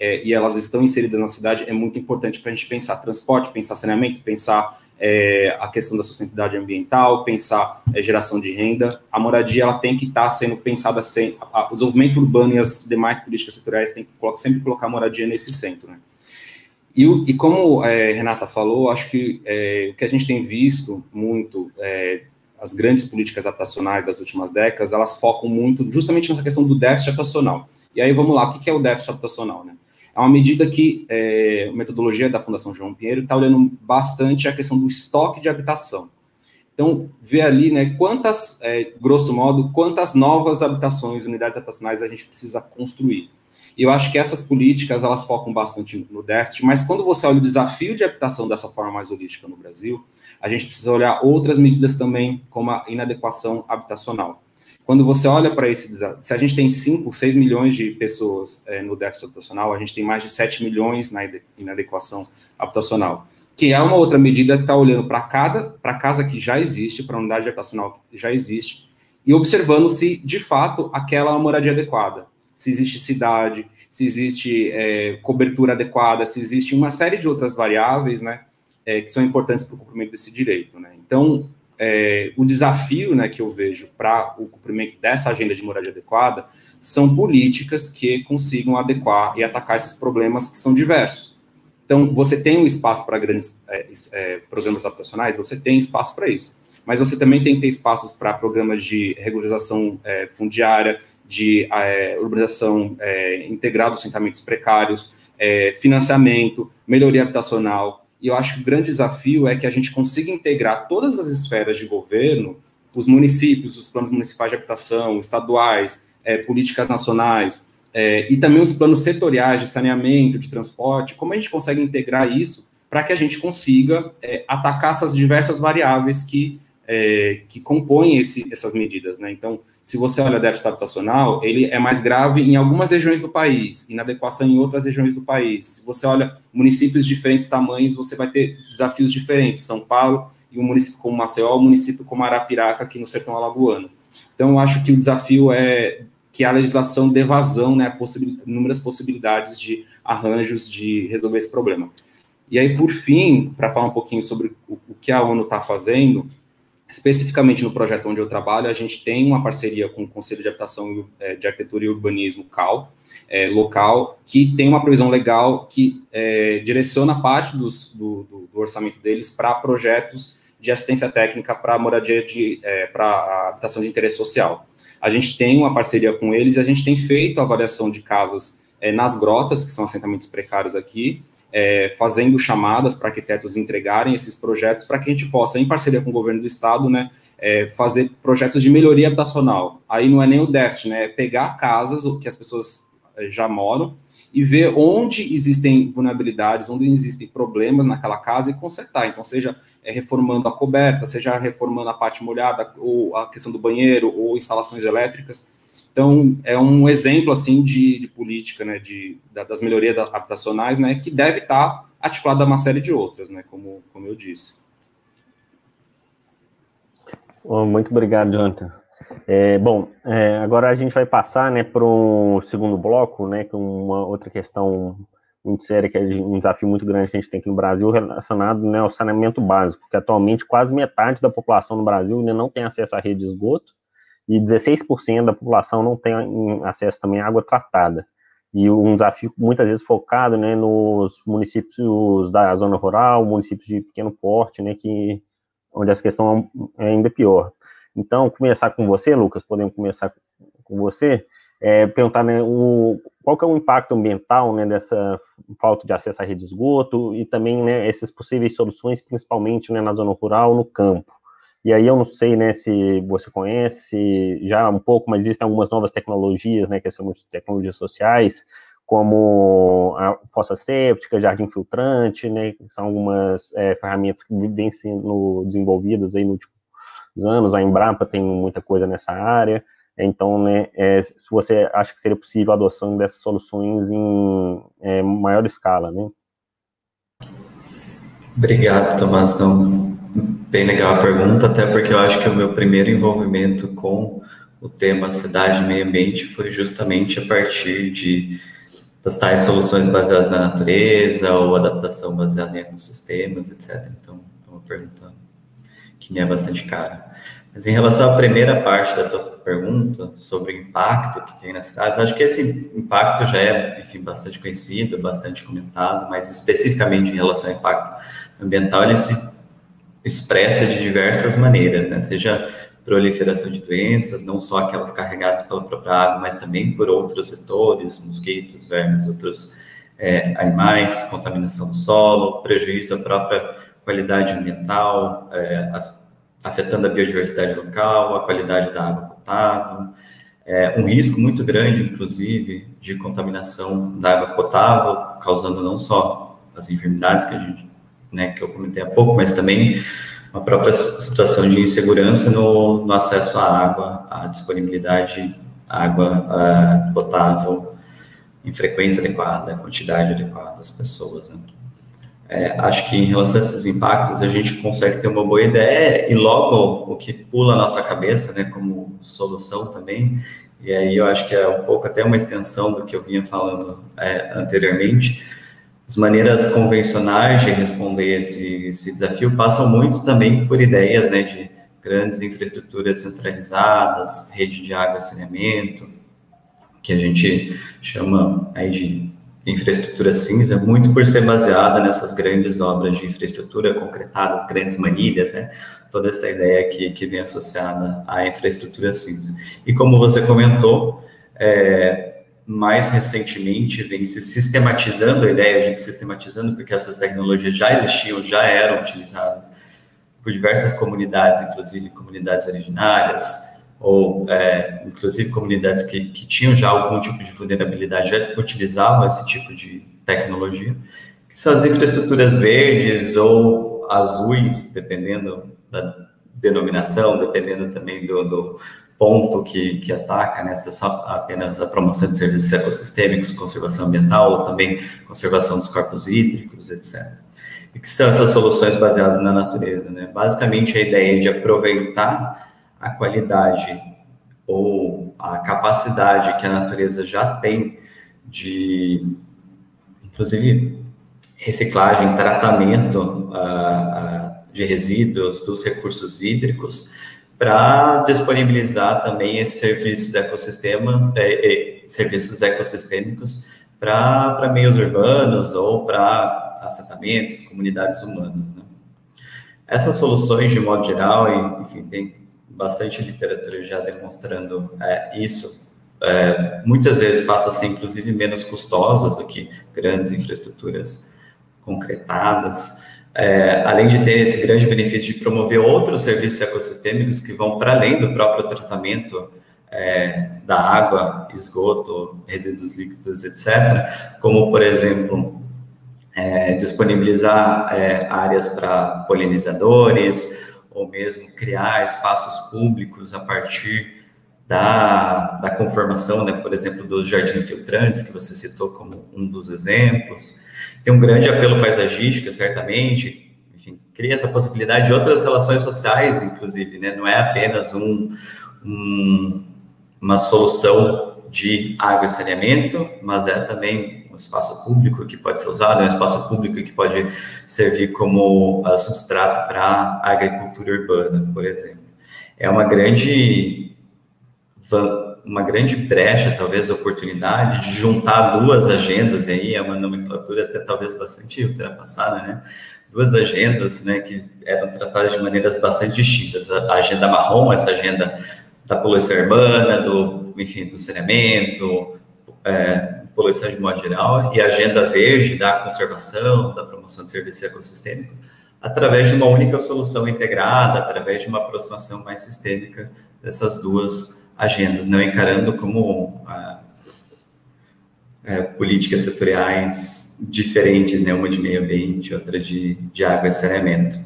é, e elas estão inseridas na cidade, é muito importante para a gente pensar transporte, pensar saneamento, pensar é, a questão da sustentabilidade ambiental, pensar é, geração de renda. A moradia ela tem que estar tá sendo pensada sem a, o desenvolvimento urbano e as demais políticas setoriais tem que sempre colocar a moradia nesse centro, né? E, e como é, Renata falou, acho que é, o que a gente tem visto muito é, as grandes políticas habitacionais das últimas décadas, elas focam muito justamente nessa questão do déficit habitacional. E aí, vamos lá, o que é o déficit habitacional? Né? É uma medida que é, a metodologia da Fundação João Pinheiro está olhando bastante a questão do estoque de habitação. Então, vê ali, né, quantas, é, grosso modo, quantas novas habitações, unidades habitacionais a gente precisa construir. E eu acho que essas políticas, elas focam bastante no déficit, mas quando você olha o desafio de habitação dessa forma mais holística no Brasil, a gente precisa olhar outras medidas também, como a inadequação habitacional. Quando você olha para esse desafio, se a gente tem 5, 6 milhões de pessoas é, no déficit habitacional, a gente tem mais de 7 milhões na inadequação habitacional, que é uma outra medida que está olhando para cada para casa que já existe, para a unidade habitacional que já existe, e observando se, de fato, aquela é uma moradia adequada, se existe cidade, se existe é, cobertura adequada, se existe uma série de outras variáveis, né, é, que são importantes para o cumprimento desse direito. Né? Então, é, o desafio né, que eu vejo para o cumprimento dessa agenda de moradia adequada são políticas que consigam adequar e atacar esses problemas que são diversos. Então, você tem um espaço para grandes é, é, programas habitacionais, você tem espaço para isso. Mas você também tem que ter espaços para programas de regularização é, fundiária, de é, urbanização é, integral dos assentamentos precários, financiamento, melhoria habitacional, e eu acho que o grande desafio é que a gente consiga integrar todas as esferas de governo, os municípios, os planos municipais de habitação, estaduais, é, políticas nacionais, é, e também os planos setoriais de saneamento, de transporte, como a gente consegue integrar isso para que a gente consiga é, atacar essas diversas variáveis que, é, que compõem esse, essas medidas. Né? Então, se você olha o déficit habitacional, ele é mais grave em algumas regiões do país, inadequação em outras regiões do país. Se você olha municípios de diferentes tamanhos, você vai ter desafios diferentes. São Paulo e um município como Maceió, um município como Arapiraca, aqui no sertão alagoano. Então, eu acho que o desafio é que a legislação dê vazão, né, possibil inúmeras possibilidades de arranjos de resolver esse problema. E aí, por fim, para falar um pouquinho sobre o, o que a ONU está fazendo, especificamente no projeto onde eu trabalho, a gente tem uma parceria com o Conselho de Habitação, é, de Arquitetura e Urbanismo, CAL, é, local, que tem uma previsão legal que é, direciona parte dos, do, do, do, orçamento deles para projetos de assistência técnica para moradia de é, para habitação de interesse social. A gente tem uma parceria com eles e a gente tem feito avaliação de casas é, nas grotas, que são assentamentos precários aqui, é, fazendo chamadas para arquitetos entregarem esses projetos para que a gente possa, em parceria com o governo do estado, né, é, fazer projetos de melhoria habitacional. Aí não é nem o déficit, né, é pegar casas que as pessoas é, já moram e ver onde existem vulnerabilidades, onde existem problemas naquela casa e consertar. Então, seja é, reformando a coberta, seja reformando a parte molhada, ou a questão do banheiro, ou instalações elétricas. Então, é um exemplo, assim, de, de política, né, de, das melhorias habitacionais, né, que deve estar articulada a uma série de outras, né, como, como eu disse. Muito obrigado, Jonathan. É, bom, é, agora a gente vai passar, né, para o segundo bloco, né, com uma outra questão muito séria, que é um desafio muito grande que a gente tem aqui no Brasil, relacionado né, ao saneamento básico, que atualmente quase metade da população no Brasil ainda não tem acesso à rede de esgoto, e 16% da população não tem acesso também à água tratada. E um desafio muitas vezes focado né, nos municípios da zona rural, municípios de pequeno porte, né, que, onde essa questão é ainda pior. Então, começar com você, Lucas, podemos começar com você, é, perguntar né, o, qual que é o impacto ambiental né, dessa falta de acesso à rede de esgoto e também né, essas possíveis soluções, principalmente né, na zona rural, no campo. E aí eu não sei, né, se você conhece já um pouco, mas existem algumas novas tecnologias, né, que são tecnologias sociais, como a fossa séptica, jardim filtrante, né, são algumas é, ferramentas que vêm sendo desenvolvidas aí nos últimos anos. A Embrapa tem muita coisa nessa área. Então, né, é, se você acha que seria possível a adoção dessas soluções em é, maior escala, né? Obrigado, Tomás. Não, Bem legal a pergunta, até porque eu acho que o meu primeiro envolvimento com o tema cidade e meio ambiente foi justamente a partir de das tais soluções baseadas na natureza ou adaptação baseada em ecossistemas, etc. Então, é uma pergunta que me é bastante cara. Mas em relação à primeira parte da tua pergunta sobre o impacto que tem nas cidades, acho que esse impacto já é, enfim, bastante conhecido, bastante comentado, mas especificamente em relação ao impacto ambiental, ele se expressa de diversas maneiras, né? Seja proliferação de doenças, não só aquelas carregadas pela própria água, mas também por outros setores, mosquitos, vermes, outros é, animais, contaminação do solo, prejuízo à própria qualidade ambiental, é, afetando a biodiversidade local, a qualidade da água potável, é, um risco muito grande, inclusive, de contaminação da água potável, causando não só as enfermidades que a gente né, que eu comentei há pouco, mas também uma própria situação de insegurança no, no acesso à água, à disponibilidade água uh, potável em frequência adequada, quantidade adequada das pessoas. Né? É, acho que em relação a esses impactos a gente consegue ter uma boa ideia e logo o que pula na nossa cabeça, né, como solução também, e aí eu acho que é um pouco até uma extensão do que eu vinha falando é, anteriormente, as maneiras convencionais de responder esse, esse desafio passam muito também por ideias né, de grandes infraestruturas centralizadas, rede de água e saneamento, que a gente chama aí de infraestrutura cinza, muito por ser baseada nessas grandes obras de infraestrutura concretadas, grandes manilhas, né? Toda essa ideia que, que vem associada à infraestrutura cinza. E como você comentou, é, mais recentemente vem se sistematizando a ideia, a gente sistematizando porque essas tecnologias já existiam, já eram utilizadas por diversas comunidades, inclusive comunidades originárias, ou é, inclusive comunidades que, que tinham já algum tipo de vulnerabilidade, já utilizavam esse tipo de tecnologia, que são as infraestruturas verdes ou azuis, dependendo da denominação, dependendo também do, do ponto que, que ataca, né? Se é só apenas a promoção de serviços ecossistêmicos, conservação ambiental, ou também conservação dos corpos hídricos, etc. E que são essas soluções baseadas na natureza, né? Basicamente, a ideia de aproveitar a qualidade ou a capacidade que a natureza já tem de, inclusive, reciclagem, tratamento uh, uh, de resíduos dos recursos hídricos, para disponibilizar também esses serviços ecossistema, é, é, serviços ecossistêmicos para meios urbanos ou para assentamentos, comunidades humanas. Né? Essas soluções, de modo geral, enfim, tem bastante literatura já demonstrando é, isso, é, muitas vezes passam a ser, inclusive, menos custosas do que grandes infraestruturas concretadas, é, além de ter esse grande benefício de promover outros serviços ecossistêmicos que vão para além do próprio tratamento é, da água, esgoto, resíduos líquidos, etc., como, por exemplo, é, disponibilizar é, áreas para polinizadores, ou mesmo criar espaços públicos a partir da, da conformação, né, por exemplo, dos jardins filtrantes, que você citou como um dos exemplos, tem um grande apelo paisagístico, certamente, enfim, cria essa possibilidade de outras relações sociais, inclusive, né? Não é apenas um, um, uma solução de água e saneamento, mas é também um espaço público que pode ser usado, é um espaço público que pode servir como uh, substrato para agricultura urbana, por exemplo. É uma grande uma grande brecha, talvez, oportunidade de juntar duas agendas, e aí é uma nomenclatura até talvez bastante ultrapassada, né? Duas agendas, né, que eram tratadas de maneiras bastante distintas. A agenda marrom, essa agenda da poluição urbana, do, enfim, do saneamento, é, poluição de modo geral, e a agenda verde da conservação, da promoção de serviços ecossistêmicos, através de uma única solução integrada, através de uma aproximação mais sistêmica dessas duas agendas, não encarando como ah, é, políticas setoriais diferentes, né, uma de meio ambiente, outra de, de água e saneamento.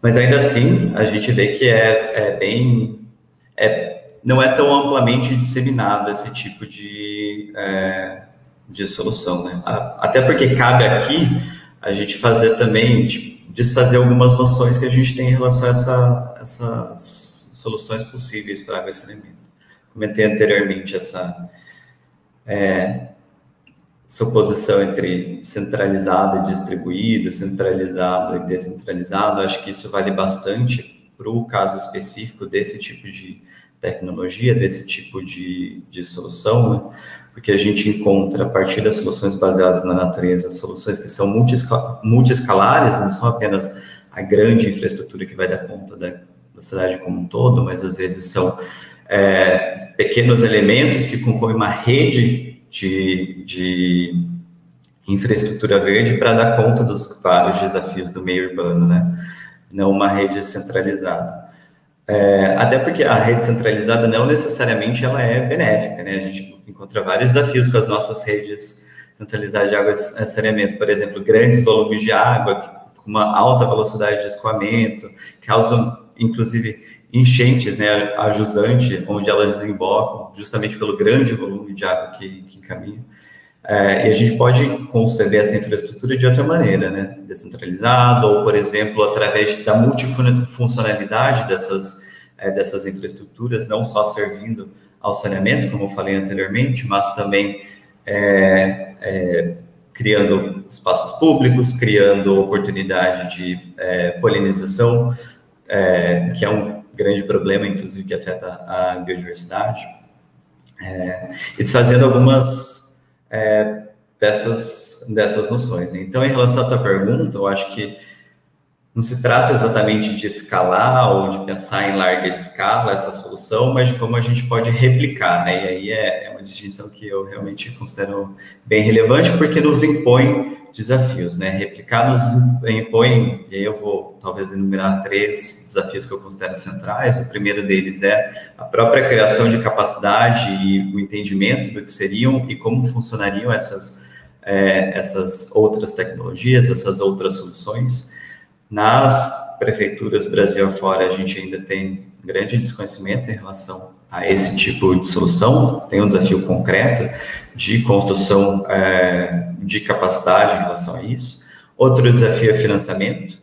Mas ainda assim, a gente vê que é, é bem, é, não é tão amplamente disseminado esse tipo de, é, de solução, né? Até porque cabe aqui a gente fazer também, tipo, desfazer algumas noções que a gente tem em relação a essa, essas soluções possíveis para água e saneamento comentei anteriormente essa, é, essa oposição entre centralizado e distribuído, centralizado e descentralizado. Acho que isso vale bastante para o caso específico desse tipo de tecnologia, desse tipo de, de solução, né? porque a gente encontra, a partir das soluções baseadas na natureza, soluções que são multiescalares, não são apenas a grande infraestrutura que vai dar conta da, da cidade como um todo, mas às vezes são é, pequenos elementos que compõem uma rede de, de infraestrutura verde para dar conta dos vários desafios do meio urbano, né? Não uma rede centralizada. É, até porque a rede centralizada não necessariamente ela é benéfica, né? A gente encontra vários desafios com as nossas redes centralizadas de água e saneamento, por exemplo, grandes volumes de água com uma alta velocidade de escoamento, causam, inclusive, enchentes, né, a jusante, onde elas desembocam, justamente pelo grande volume de água que, que encaminha. É, e a gente pode conceber essa infraestrutura de outra maneira, né, descentralizado, ou, por exemplo, através da multifuncionalidade dessas, é, dessas infraestruturas, não só servindo ao saneamento, como eu falei anteriormente, mas também é, é criando espaços públicos, criando oportunidade de é, polinização, é, que é um grande problema, inclusive, que afeta a biodiversidade. É, e desfazendo algumas é, dessas, dessas noções. Né? Então, em relação à tua pergunta, eu acho que não se trata exatamente de escalar ou de pensar em larga escala essa solução, mas de como a gente pode replicar, né? E aí é, é uma distinção que eu realmente considero bem relevante, porque nos impõe desafios, né? Replicar nos impõe, e aí eu vou talvez enumerar três desafios que eu considero centrais. O primeiro deles é a própria criação de capacidade e o entendimento do que seriam e como funcionariam essas, é, essas outras tecnologias, essas outras soluções. Nas prefeituras Brasil afora, a gente ainda tem grande desconhecimento em relação a esse tipo de solução, tem um desafio concreto de construção é, de capacidade em relação a isso. Outro desafio é financiamento.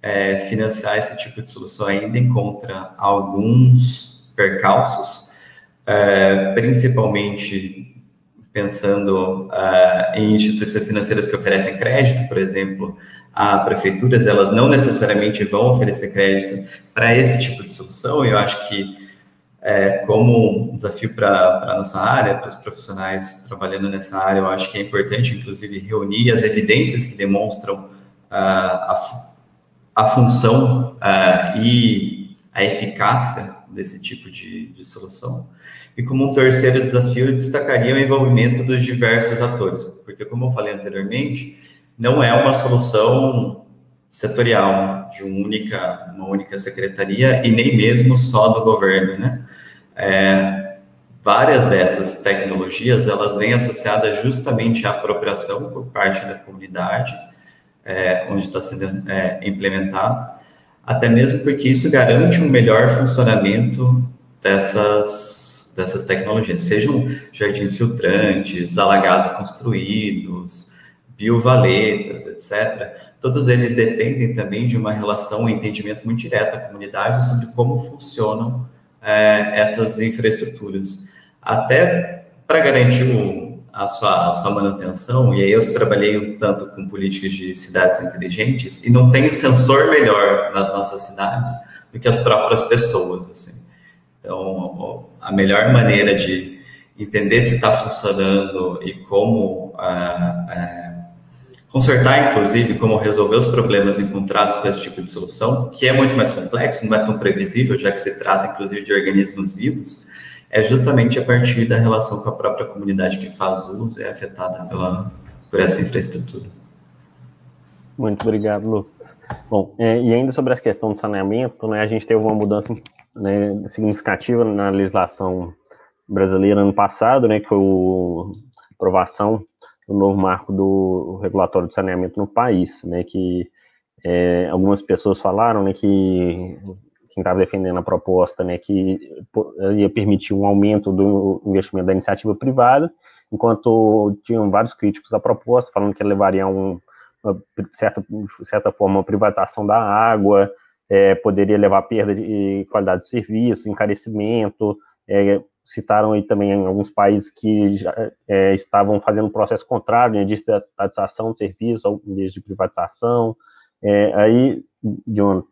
É, financiar esse tipo de solução ainda encontra alguns percalços, é, principalmente pensando em instituições financeiras que oferecem crédito, por exemplo, a prefeituras, elas não necessariamente vão oferecer crédito para esse tipo de solução. Eu acho que, é, como desafio para a nossa área, para os profissionais trabalhando nessa área, eu acho que é importante, inclusive, reunir as evidências que demonstram uh, a, a função uh, e a eficácia desse tipo de, de solução. E como um terceiro desafio, eu destacaria o envolvimento dos diversos atores, porque, como eu falei anteriormente, não é uma solução setorial de uma única, uma única secretaria e nem mesmo só do governo, né? É, várias dessas tecnologias elas vêm associadas justamente à apropriação por parte da comunidade é, onde está sendo é, implementado, até mesmo porque isso garante um melhor funcionamento dessas dessas tecnologias, sejam jardins filtrantes, alagados construídos, biovaletas, etc., todos eles dependem também de uma relação, um entendimento muito direto da comunidade sobre como funcionam é, essas infraestruturas. Até para garantir o, a, sua, a sua manutenção, e aí eu trabalhei um tanto com políticas de cidades inteligentes, e não tem sensor melhor nas nossas cidades do que as próprias pessoas, assim. Então, a melhor maneira de entender se está funcionando e como ah, é, consertar, inclusive, como resolver os problemas encontrados com esse tipo de solução, que é muito mais complexo, não é tão previsível, já que se trata, inclusive, de organismos vivos, é justamente a partir da relação com a própria comunidade que faz uso e é afetada pela, por essa infraestrutura. Muito obrigado, Lucas. Bom, é, e ainda sobre essa questão do saneamento, né, a gente teve uma mudança né, significativa na legislação brasileira ano passado, né, que foi a aprovação o novo marco do regulatório de saneamento no país, né, que é, algumas pessoas falaram, né, que quem estava defendendo a proposta, né, que ia permitir um aumento do investimento da iniciativa privada, enquanto tinham vários críticos à proposta, falando que levaria a um, uma certa, certa forma, uma privatização da água, é, poderia levar a perda de qualidade do serviço, encarecimento, é, citaram aí também alguns países que já é, estavam fazendo um processo contrário, né, de estatização de serviço ao invés de privatização. É, aí, John,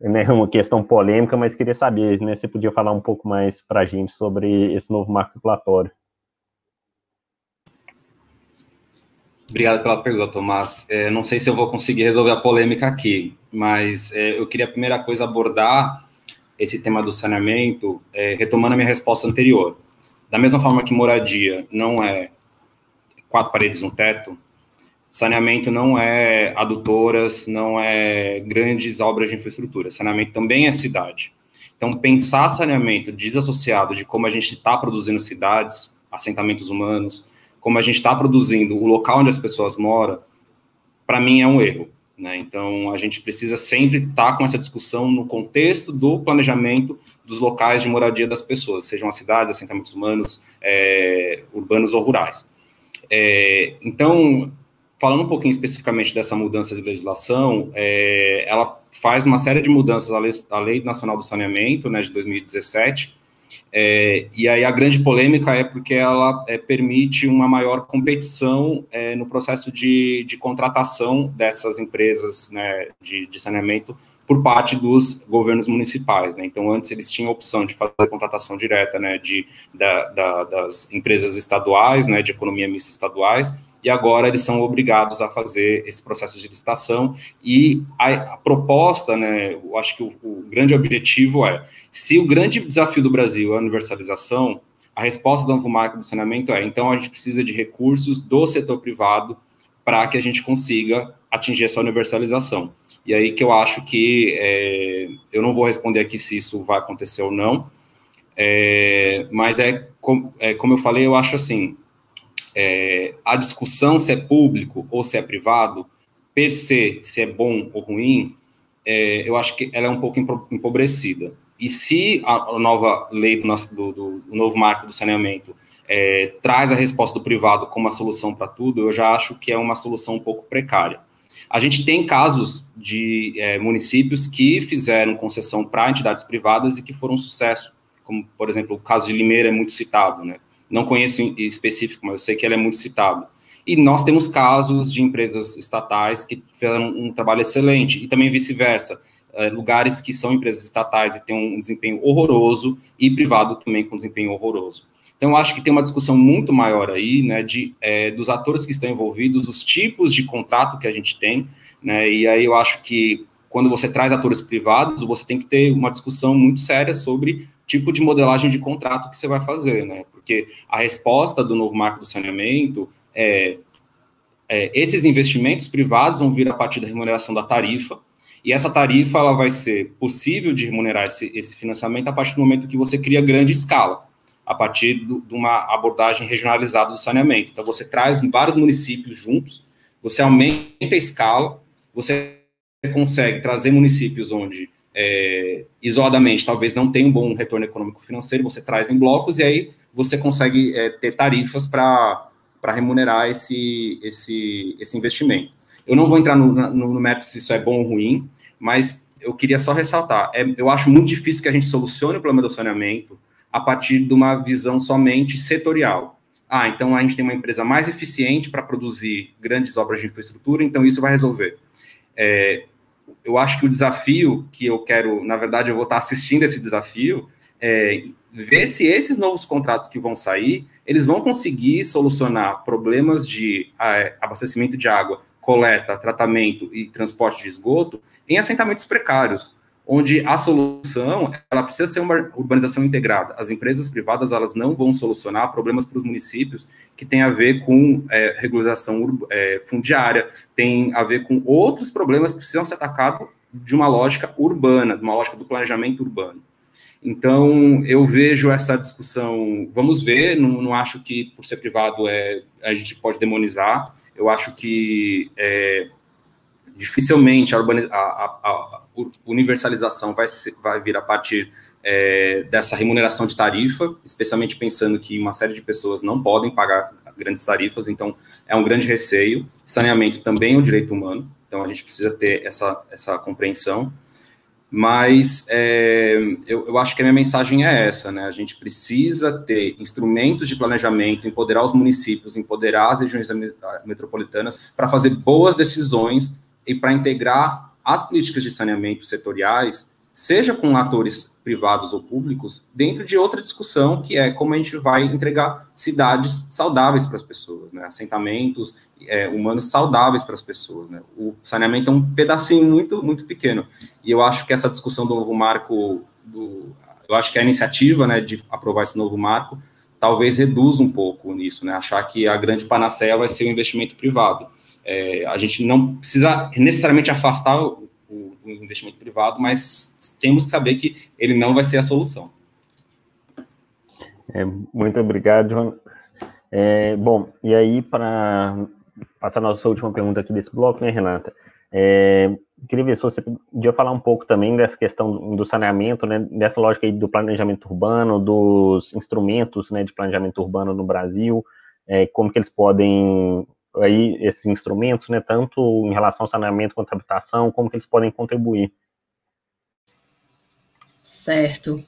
né, é uma questão polêmica, mas queria saber, né, você podia falar um pouco mais para a gente sobre esse novo marco regulatório. Obrigado pela pergunta, Tomás. É, não sei se eu vou conseguir resolver a polêmica aqui, mas é, eu queria a primeira coisa abordar esse tema do saneamento, é, retomando a minha resposta anterior. Da mesma forma que moradia não é quatro paredes no teto, saneamento não é adutoras, não é grandes obras de infraestrutura. Saneamento também é cidade. Então, pensar saneamento desassociado de como a gente está produzindo cidades, assentamentos humanos, como a gente está produzindo o local onde as pessoas moram, para mim é um erro. Né? Então, a gente precisa sempre estar com essa discussão no contexto do planejamento dos locais de moradia das pessoas, sejam as cidades, assentamentos humanos, é, urbanos ou rurais. É, então, falando um pouquinho especificamente dessa mudança de legislação, é, ela faz uma série de mudanças à lei, à lei Nacional do Saneamento, né, de 2017, é, e aí a grande polêmica é porque ela é, permite uma maior competição é, no processo de, de, contratação dessas empresas né, de, de, saneamento por parte dos governos municipais. Né? Então, antes eles tinham a opção de fazer a contratação direta né, de, da, da, das empresas estaduais, né, de economia mista estaduais, e agora eles são obrigados a fazer esse processo de licitação, e a, a proposta, né, eu acho que o, o grande objetivo é, se o grande desafio do Brasil é a universalização, a resposta novo marco do saneamento é, então a gente precisa de recursos do setor privado para que a gente consiga atingir essa universalização. E aí que eu acho que é, eu não vou responder aqui se isso vai acontecer ou não, é, mas é, com, é, como eu falei, eu acho assim, é, a discussão se é público ou se é privado, per se, se é bom ou ruim, é, eu acho que ela é um pouco empobrecida. E se a, nova lei do, nosso, do, do, do novo marco do saneamento é, traz a resposta do privado como a solução para tudo, eu já acho que é uma solução um pouco precária. A gente tem casos de é, municípios que fizeram concessão para entidades privadas e que foram um sucesso, como, por exemplo, o caso de Limeira é muito citado, né? Não conheço em específico, mas eu sei que ele é muito citado. E nós temos casos de empresas estatais que fizeram um trabalho excelente, e também vice-versa. É, lugares que são empresas estatais e têm um desempenho horroroso, e privado também com desempenho horroroso. Então, eu acho que tem uma discussão muito maior aí, né, de, é, dos atores que estão envolvidos, os tipos de contrato que a gente tem, né, e aí eu acho que quando você traz atores privados, você tem que ter uma discussão muito séria sobre tipo de modelagem de contrato que você vai fazer, né, porque a resposta do novo marco do saneamento é, é esses investimentos privados vão vir a partir da remuneração da tarifa, e essa tarifa ela vai ser possível de remunerar esse, esse financiamento a partir do momento que você cria grande escala a partir do, de uma abordagem regionalizada do saneamento. Então, você traz vários municípios juntos, você aumenta a escala, você consegue trazer municípios onde, é, isoladamente, talvez não tenha um bom retorno econômico financeiro, você traz em blocos e aí você consegue é, ter tarifas para remunerar esse, esse, esse investimento. Eu não vou entrar no, no, no mérito se isso é bom ou ruim, mas eu queria só ressaltar, é, eu acho muito difícil que a gente solucione o problema do saneamento a partir de uma visão somente setorial. Ah, então a gente tem uma empresa mais eficiente para produzir grandes obras de infraestrutura, então isso vai resolver. É, eu acho que o desafio que eu quero, na verdade, eu vou estar assistindo esse desafio, é ver se esses novos contratos que vão sair, eles vão conseguir solucionar problemas de é, abastecimento de água, coleta, tratamento e transporte de esgoto em assentamentos precários onde a solução ela precisa ser uma urbanização integrada. As empresas privadas elas não vão solucionar problemas para os municípios que tem a ver com é, regularização é, fundiária, tem a ver com outros problemas que precisam ser atacados de uma lógica urbana, de uma lógica do planejamento urbano. Então, eu vejo essa discussão, vamos ver, não, não acho que por ser privado é, a gente pode demonizar, eu acho que é, dificilmente a, a, a, universalização vai, ser, vai vir a partir é, dessa remuneração de tarifa, especialmente pensando que uma série de pessoas não podem pagar grandes tarifas, então é um grande receio. Saneamento também é um direito humano, então a gente precisa ter essa, essa compreensão. Mas é, eu, eu acho que a minha mensagem é essa, né? A gente precisa ter instrumentos de planejamento, empoderar os municípios, empoderar as regiões metropolitanas para fazer boas decisões e para integrar as políticas de saneamento setoriais, seja com atores privados ou públicos, dentro de outra discussão que é como a gente vai entregar cidades saudáveis para as pessoas, né? assentamentos é, humanos saudáveis para as pessoas. Né? O saneamento é um pedacinho muito, muito pequeno. E eu acho que essa discussão do novo marco, do, eu acho que a iniciativa né, de aprovar esse novo marco talvez reduza um pouco nisso, né? achar que a grande panaceia vai ser o investimento privado. É, a gente não precisa necessariamente afastar o, o, investimento privado, mas temos que saber que ele não vai ser a solução. É, muito obrigado, João. É, bom, e aí, para passar a nossa última pergunta aqui desse bloco, né, Renata? É, queria ver se você podia falar um pouco também dessa questão do saneamento, né, dessa lógica aí do planejamento urbano, dos instrumentos né, de planejamento urbano no Brasil, é, como que eles podem aí esses instrumentos, né, tanto em relação ao saneamento quanto à habitação, como que eles podem contribuir. Certo.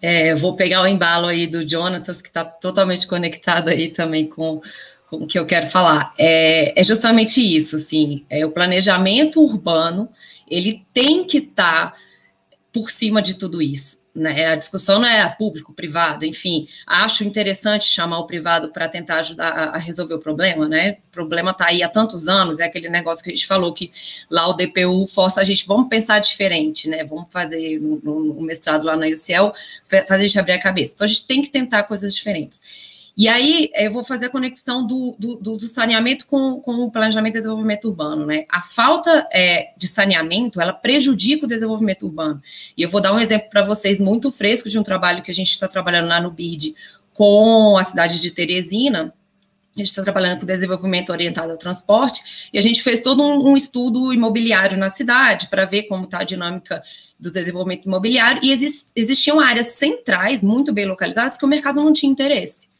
É, eu vou pegar o embalo aí do Jonatas, que está totalmente conectado aí também com, com o que eu quero falar. É, é justamente isso, assim, é, o planejamento urbano, ele tem que estar tá por cima de tudo isso. Né? A discussão não é público-privado, enfim, acho interessante chamar o privado para tentar ajudar a, resolver o problema, né? O problema está aí há tantos anos, é aquele negócio que a gente falou que lá o DPU força a gente, vamos pensar diferente, né? Vamos fazer no mestrado lá na UCL, fazer a gente abrir a cabeça. Então a gente tem que tentar coisas diferentes. E aí eu vou fazer a conexão do, do, do saneamento com, com o planejamento e desenvolvimento urbano, né? A falta é, de saneamento, ela prejudica o desenvolvimento urbano. E eu vou dar um exemplo para vocês muito fresco de um trabalho que a gente está trabalhando lá no BID com a cidade de Teresina, a gente está trabalhando com desenvolvimento orientado ao transporte, e a gente fez todo um, um estudo imobiliário na cidade para ver como está a dinâmica do desenvolvimento imobiliário, e exist, existiam áreas centrais muito bem localizadas que o mercado não tinha interesse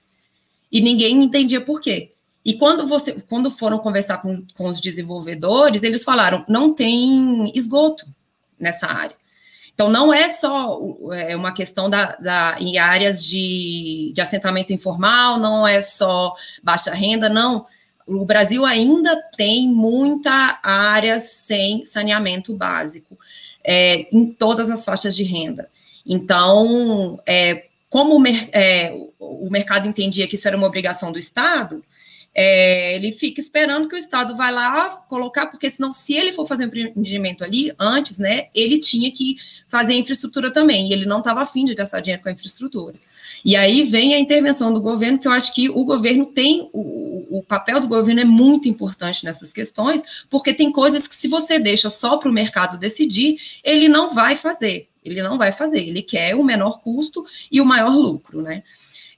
e ninguém entendia por quê. E quando, você, quando foram conversar com, com os desenvolvedores, eles falaram: não tem esgoto nessa área. Então, não é só é uma questão da, da, em áreas de, de assentamento informal, não é só baixa renda, não. O Brasil ainda tem muita área sem saneamento básico é, em todas as faixas de renda. Então, é, como o, é, o, mercado entendia que isso era uma obrigação do Estado, é, ele fica esperando que o Estado vá lá colocar, porque senão, se ele for fazer um empreendimento ali antes, né, ele tinha que fazer infraestrutura também, e ele não estava afim de gastar dinheiro com a infraestrutura. E aí vem a intervenção do governo, que eu acho que o governo tem, o, o papel do governo é muito importante nessas questões, porque tem coisas que, se você deixa só para o mercado decidir, ele não vai fazer. Ele não vai fazer, ele quer o menor custo e o maior lucro, né?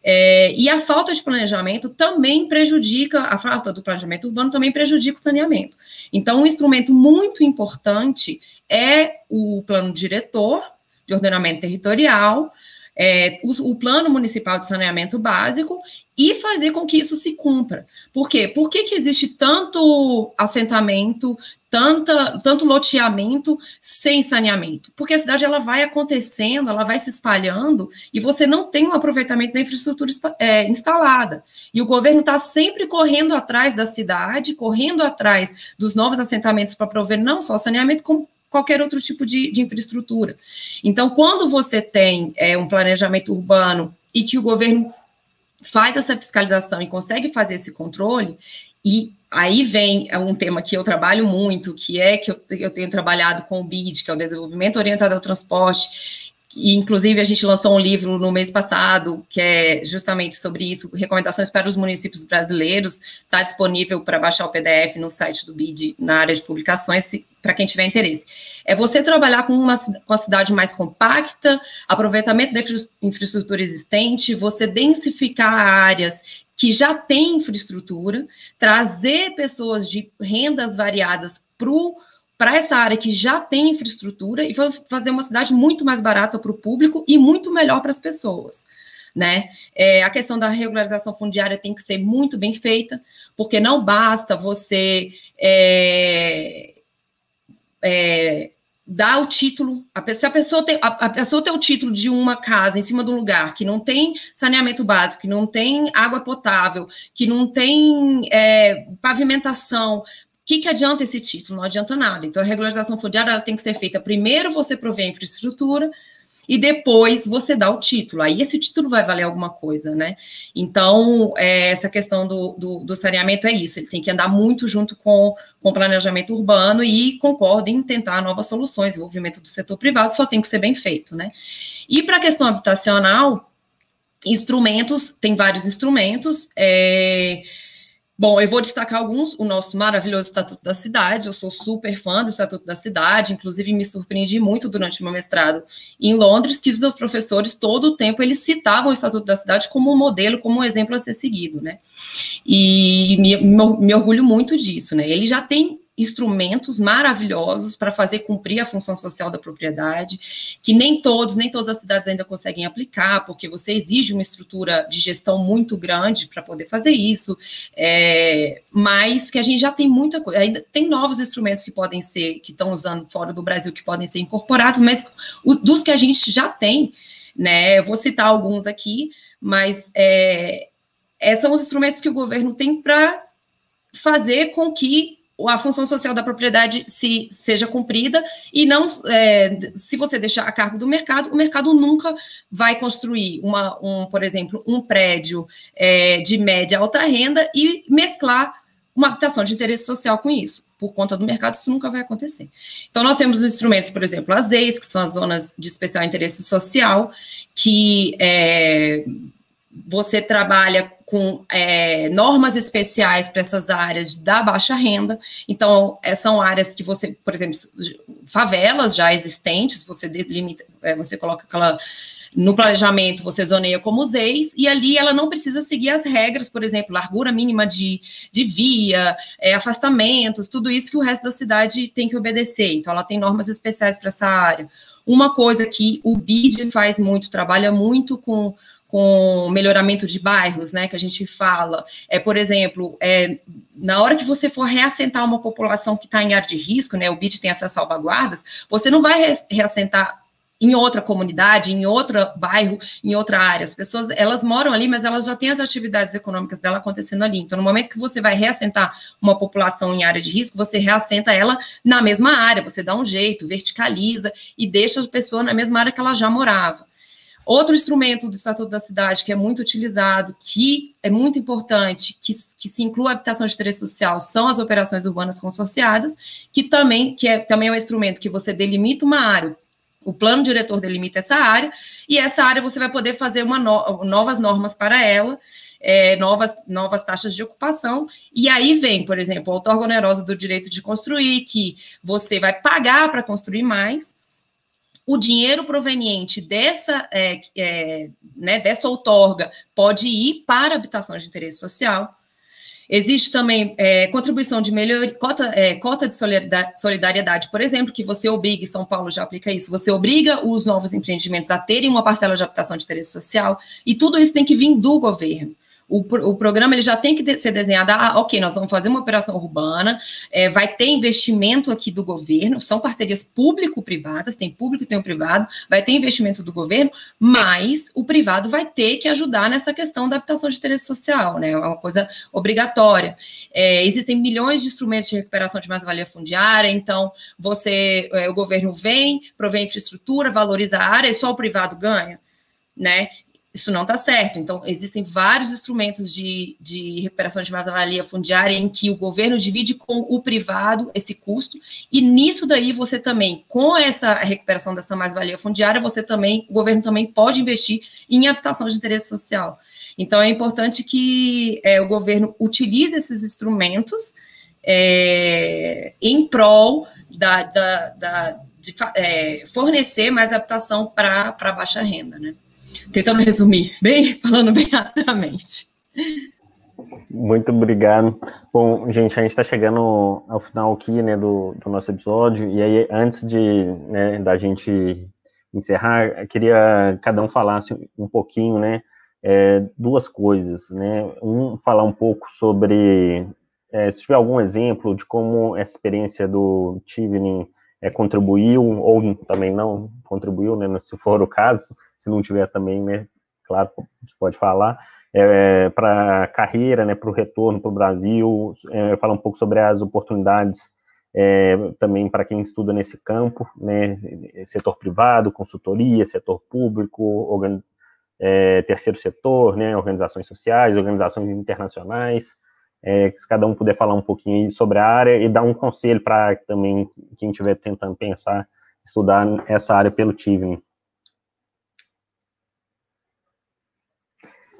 É, e a falta de planejamento também prejudica, a falta do planejamento urbano também prejudica o saneamento. Então, um instrumento muito importante é o plano diretor de ordenamento territorial, é, o, o, plano municipal de saneamento básico e fazer com que isso se cumpra. Por quê? Por que, que existe tanto assentamento, tanta, tanto loteamento sem saneamento? Porque a cidade ela vai acontecendo, ela vai se espalhando e você não tem um aproveitamento da infraestrutura é, instalada. E o governo está sempre correndo atrás da cidade, correndo atrás dos novos assentamentos para prover não só saneamento, como qualquer outro tipo de, de infraestrutura. Então, quando você tem é, um planejamento urbano e que o governo faz essa fiscalização e consegue fazer esse controle, e aí vem um tema que eu trabalho muito, que é que eu, eu tenho trabalhado com o BID, que é o desenvolvimento orientado ao transporte, e, inclusive, a gente lançou um livro no mês passado, que é justamente sobre isso, recomendações para os municípios brasileiros. Está disponível para baixar o PDF no site do BID, na área de publicações, para quem tiver interesse. É você trabalhar com uma, com a cidade mais compacta, aproveitamento da infraestrutura existente, você densificar áreas que já têm infraestrutura, trazer pessoas de rendas variadas para o para essa área que já tem infraestrutura e fazer uma cidade muito mais barata para o público e muito melhor para as pessoas. Né? É, a questão da regularização fundiária tem que ser muito bem feita, porque não basta você é, é, dar o título. A, se a pessoa, tem, a, a, pessoa tem o título de uma casa em cima de um lugar que não tem saneamento básico, que não tem água potável, que não tem é, pavimentação, que, que adianta esse título? Não adianta nada. Então, a regularização fundiária ela tem que ser feita primeiro você prover a infraestrutura e depois você dá o título. Aí esse título vai valer alguma coisa, né? Então, é, essa questão do, do, do, saneamento é isso, ele tem que andar muito junto com, com o planejamento urbano e concordo em tentar novas soluções. O envolvimento do setor privado só tem que ser bem feito, né? E para a questão habitacional, instrumentos, tem vários instrumentos. É, Bom, eu vou destacar alguns. O nosso maravilhoso Estatuto da Cidade. Eu sou super fã do Estatuto da Cidade. Inclusive, me surpreendi muito durante o meu mestrado em Londres, que os meus professores, todo o tempo, eles citavam o Estatuto da Cidade como um modelo, como um exemplo a ser seguido, né? E me, me, orgulho muito disso, né? Ele já tem instrumentos maravilhosos para fazer cumprir a função social da propriedade, que nem todos, nem todas as cidades ainda conseguem aplicar, porque você exige uma estrutura de gestão muito grande para poder fazer isso, é, mas que a gente já tem muita coisa, ainda tem novos instrumentos que podem ser, que estão usando fora do Brasil, que podem ser incorporados, mas o, dos que a gente já tem, né, vou citar alguns aqui, mas é, é, são os instrumentos que o governo tem para fazer com que a função social da propriedade se seja cumprida e não é, se você deixar a cargo do mercado, o mercado nunca vai construir uma, um, por exemplo, um prédio é, de média alta renda e mesclar uma habitação de interesse social com isso. Por conta do mercado, isso nunca vai acontecer. Então, nós temos os instrumentos, por exemplo, as EIs, que são as zonas de especial interesse social, que é, você trabalha com é, normas especiais para essas áreas da baixa renda. Então, é, são áreas que você, por exemplo, favelas já existentes, você delimita, é, você coloca aquela no planejamento você zoneia como ZEIS, e ali ela não precisa seguir as regras, por exemplo, largura mínima de, de via, é, afastamentos, tudo isso que o resto da cidade tem que obedecer. Então, ela tem normas especiais para essa área. Uma coisa que o BID faz muito, trabalha muito com com melhoramento de bairros, né, que a gente fala, é, por exemplo, é, na hora que você for reassentar uma população que está em área de risco, né, o BID tem essas salvaguardas, você não vai reassentar em outra comunidade, em outro bairro, em outra área. As pessoas, elas moram ali, mas elas já têm as atividades econômicas dela acontecendo ali. Então, no momento que você vai reassentar uma população em área de risco, você reassenta ela na mesma área, você dá um jeito, verticaliza e deixa a pessoa na mesma área que ela já morava. Outro instrumento do Estatuto da Cidade que é muito utilizado, que é muito importante, que, que se inclua a habitação de interesse social, são as operações urbanas consorciadas, que também, que é, também é um instrumento que você delimita uma área, o plano diretor delimita essa área, e essa área você vai poder fazer uma no, novas normas para ela, é, novas, novas taxas de ocupação, e aí vem, por exemplo, a outorga do direito de construir, que você vai pagar para construir mais, o dinheiro proveniente dessa, é, é, né, dessa outorga pode ir para habitação de interesse social. Existe também é, contribuição de melhoria, cota, é, cota de solidariedade, por exemplo, que você obriga, e São Paulo já aplica isso, você obriga os novos empreendimentos a terem uma parcela de habitação de interesse social, e tudo isso tem que vir do governo. O, o programa ele já tem que ser desenhado. Ah, ok, nós vamos fazer uma operação urbana, é, vai ter investimento aqui do governo, são parcerias público-privadas, tem público e tem o privado, vai ter investimento do governo, mas o privado vai ter que ajudar nessa questão da habitação de interesse social, né? É uma coisa obrigatória. É, existem milhões de instrumentos de recuperação de mais-valia fundiária, então você, é, o governo vem, provê infraestrutura, valoriza a área e só o privado ganha né? Isso não está certo. Então, existem vários instrumentos de, de recuperação de mais-valia fundiária em que o governo divide com o privado esse custo, e nisso daí você também, com essa recuperação dessa mais-valia fundiária, você também, o governo também pode investir em habitação de interesse social. Então, é importante que é, o governo utilize esses instrumentos é, em prol da, da, da de é, fornecer mais habitação para baixa renda, né? Tentando resumir, bem, falando bem rapidamente. Muito obrigado. Bom, gente, a gente está chegando ao final aqui, né, do, do, nosso episódio, e aí, antes de, né, da gente encerrar, eu queria cada um falasse um pouquinho, né, é, duas coisas, né, um, falar um pouco sobre, é, se tiver algum exemplo de como essa experiência do Tivnin é, contribuiu, ou também não contribuiu, né, se for o caso, se não tiver também, né, claro, pode falar, é, para a carreira, né, para o retorno para o Brasil, é, falar um pouco sobre as oportunidades é, também para quem estuda nesse campo, né, setor privado, consultoria, setor público, organ, é, terceiro setor, né, organizações sociais, organizações internacionais, é, se cada um puder falar um pouquinho sobre a área e dar um conselho para também quem estiver tentando pensar, estudar essa área pelo TIVNI.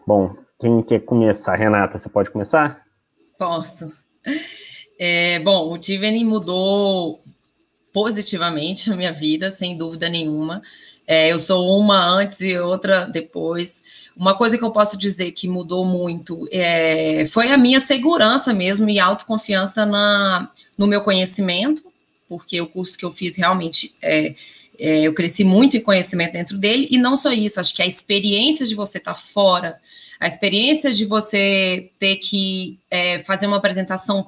Bom, quem quer começar? Renata, você pode começar? Posso. É, bom, o Tiveni mudou positivamente a minha vida, sem dúvida nenhuma. É, eu sou uma antes e outra depois. Uma coisa que eu posso dizer que mudou muito é, foi a minha segurança mesmo e autoconfiança na, no meu conhecimento, porque o curso que eu fiz realmente é, é, eu cresci muito em conhecimento dentro dele, e não só isso, acho que a experiência de você estar tá fora, a experiência de você ter que é, fazer uma apresentação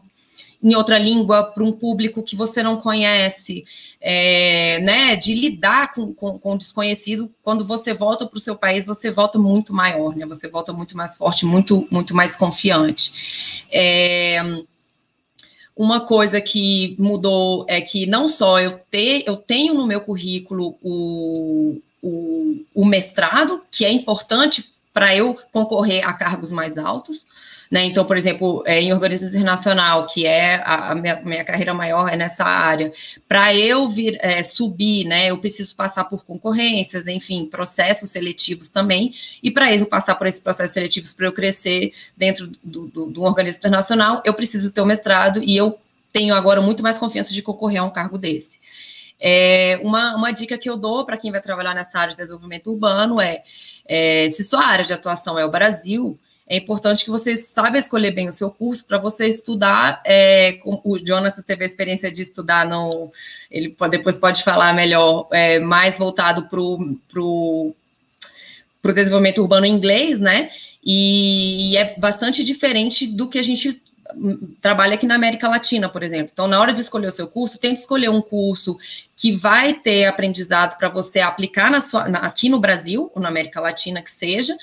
em outra língua para um público que você não conhece, é, né? De lidar com, com, com desconhecido, quando você volta para o seu país, você volta muito maior, né? Você volta muito mais forte, muito, muito mais confiante. É, Uma coisa que mudou é que não só eu, ter, eu tenho no meu currículo o, o, o mestrado, que é importante para eu concorrer a cargos mais altos, né? Então, por exemplo, é, em organismo internacional, que é a, a minha, minha, carreira maior é nessa área, para eu vir é, subir, né, eu preciso passar por concorrências, enfim, processos seletivos também, e para isso passar por esses processos seletivos para eu crescer dentro do, do, do organismo internacional, eu preciso ter o um mestrado e eu tenho agora muito mais confiança de concorrer a um cargo desse. É, uma, uma dica que eu dou para quem vai trabalhar nessa área de desenvolvimento urbano é, é se sua área de atuação é o Brasil, é importante que você saiba escolher bem o seu curso para você estudar. É, o Jonathan teve a experiência de estudar, no, ele pode, depois pode falar melhor, é, mais voltado para o desenvolvimento urbano em inglês, né? E, e é bastante diferente do que a gente trabalha aqui na América Latina, por exemplo. Então, na hora de escolher o seu curso, tente escolher um curso que vai ter aprendizado para você aplicar na sua, na, aqui no Brasil, ou na América Latina que seja,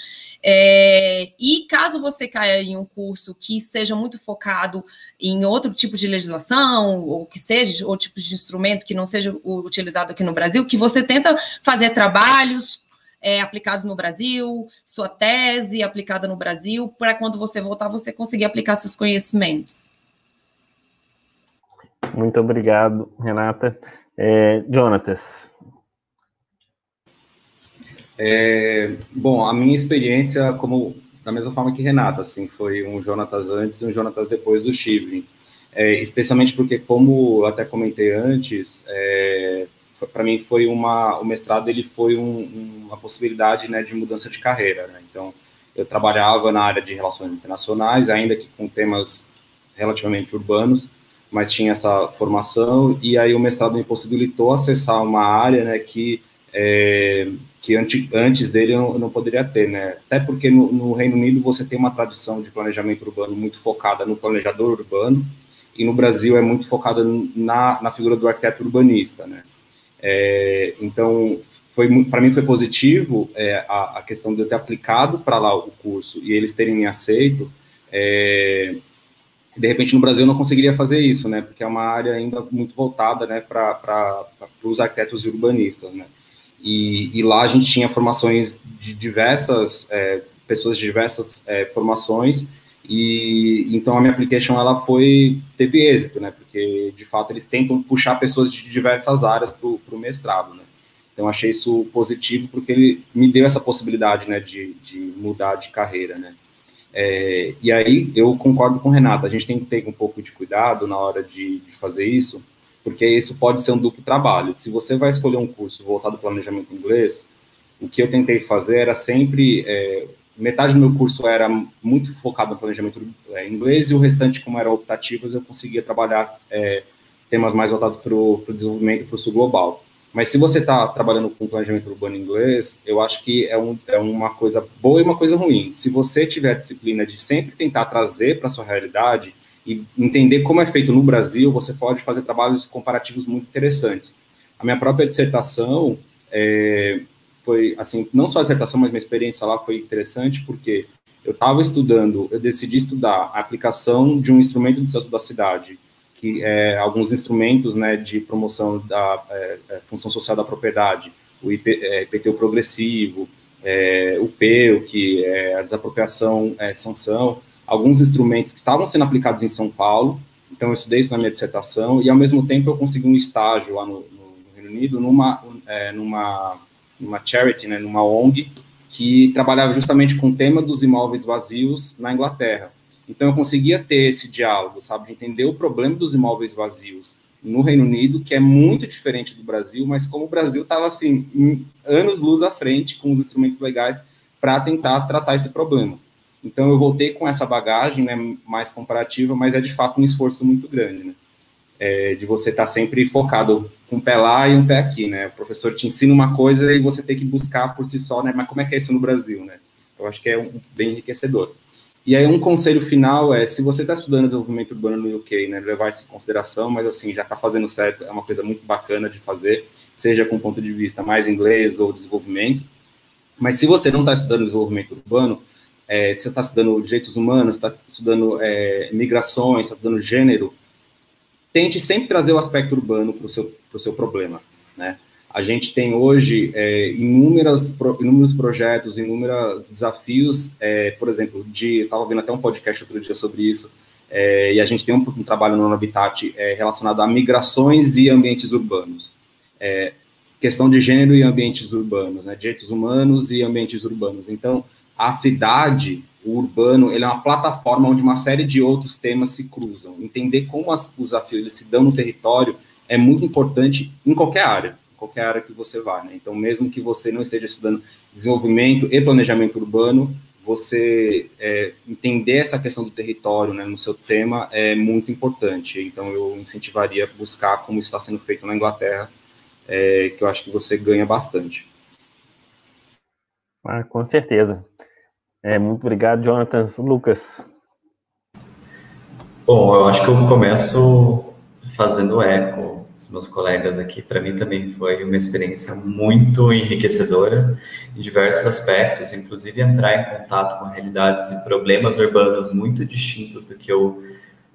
é, e caso você caia em um curso que seja muito focado em outro tipo de legislação, ou que seja outro tipo de instrumento que não seja utilizado aqui no Brasil, que você tenta fazer trabalhos é, aplicados no Brasil, sua tese aplicada no Brasil, para quando você voltar você conseguir aplicar seus conhecimentos. Muito obrigado, Renata. É, Jonatas, é, bom, a minha experiência, como da mesma forma que Renata, assim, foi um Jonatas antes e um Jonatas depois do Chivre. É, especialmente porque, como até comentei antes, é, para mim foi uma, o mestrado ele foi um, uma possibilidade né, de mudança de carreira. Né? Então, eu trabalhava na área de relações internacionais, ainda que com temas relativamente urbanos, mas tinha essa formação e aí o mestrado me possibilitou acessar uma área né, que é, que antes, antes dele eu não poderia ter, né? Até porque no, no, Reino Unido você tem uma tradição de planejamento urbano muito focada no planejador urbano, e no Brasil é muito focada na, na figura do arquiteto urbanista, né? É, então, para mim foi positivo é, a, a, questão de eu ter aplicado para lá o curso e eles terem me aceito. É, de repente no Brasil eu não conseguiria fazer isso, né? Porque é uma área ainda muito voltada, né, para os arquitetos e urbanistas, né? E, e, lá a gente tinha formações de diversas é, pessoas de diversas é, formações e então a minha application ela foi teve êxito, né? Porque de fato eles tentam puxar pessoas de diversas áreas para o mestrado, né? Então achei isso positivo porque ele me deu essa possibilidade, né, de, de mudar de carreira, né? É, e aí eu concordo com o Renato, a gente tem que ter um pouco de cuidado na hora de, de fazer isso, porque isso pode ser um duplo trabalho. Se você vai escolher um curso voltado ao planejamento inglês, o que eu tentei fazer era sempre é, metade do meu curso era muito focado no planejamento é, inglês e o restante, como eram optativas, eu conseguia trabalhar é, temas mais voltados para o desenvolvimento para o sul global. Mas se você está trabalhando com planejamento urbano inglês, eu acho que é, um, é uma coisa boa e uma coisa ruim. Se você tiver a disciplina de sempre tentar trazer para a sua realidade e entender como é feito no Brasil, você pode fazer trabalhos comparativos muito interessantes. A minha própria dissertação é, foi, assim, não só a dissertação, mas minha experiência lá foi interessante, porque eu estava estudando, eu decidi estudar a aplicação de um instrumento de censo da cidade, que é alguns instrumentos né, de promoção da é, é função social da propriedade, o IP, é, IPTU progressivo, é, o PEU, que é a desapropriação, é, sanção, alguns instrumentos que estavam sendo aplicados em São Paulo, então eu estudei isso na minha dissertação, e ao mesmo tempo eu consegui um estágio lá no, no Reino Unido, numa, é, numa, numa charity, né, numa ONG, que trabalhava justamente com o tema dos imóveis vazios na Inglaterra. Então eu conseguia ter esse diálogo, sabe, de entender o problema dos imóveis vazios no Reino Unido, que é muito diferente do Brasil, mas como o Brasil estava assim, anos luz à frente com os instrumentos legais para tentar tratar esse problema. Então eu voltei com essa bagagem, né, mais comparativa, mas é de fato um esforço muito grande, né? É, de você estar tá sempre focado com um pé lá e um pé aqui, né? O professor te ensina uma coisa e você tem que buscar por si só, né? Mas como é que é isso no Brasil, né? Eu acho que é um, bem enriquecedor. E aí um conselho final é, se você está estudando desenvolvimento urbano no UK, né, levar isso em consideração, mas assim, já está fazendo certo, é uma coisa muito bacana de fazer, seja com ponto de vista mais inglês ou desenvolvimento. Mas se você não está estudando desenvolvimento urbano, é, você está estudando direitos humanos, está estudando é, migrações, está estudando gênero, tente sempre trazer o aspecto urbano para o seu, pro seu problema, né? A gente tem hoje é, inúmeras, inúmeros projetos, inúmeros desafios, é, por exemplo, de, estava vendo até um podcast outro dia sobre isso, é, e a gente tem um, um trabalho no Habitat é, relacionado a migrações e ambientes urbanos. É, questão de gênero e ambientes urbanos, né, direitos humanos e ambientes urbanos. Então, a cidade, o urbano, ele é uma plataforma onde uma série de outros temas se cruzam. Entender como as, os desafios se dão no território é muito importante em qualquer área qualquer área que você vá, né? Então, mesmo que você não esteja estudando desenvolvimento e planejamento urbano, você é, entender essa questão do território né, no seu tema é muito importante. Então, eu incentivaria buscar como está sendo feito na Inglaterra, é, que eu acho que você ganha bastante. Ah, com certeza. É, muito obrigado, Jonathan. Lucas. Bom, eu acho que eu começo fazendo eco os meus colegas aqui, para mim também foi uma experiência muito enriquecedora em diversos aspectos, inclusive entrar em contato com realidades e problemas urbanos muito distintos do que eu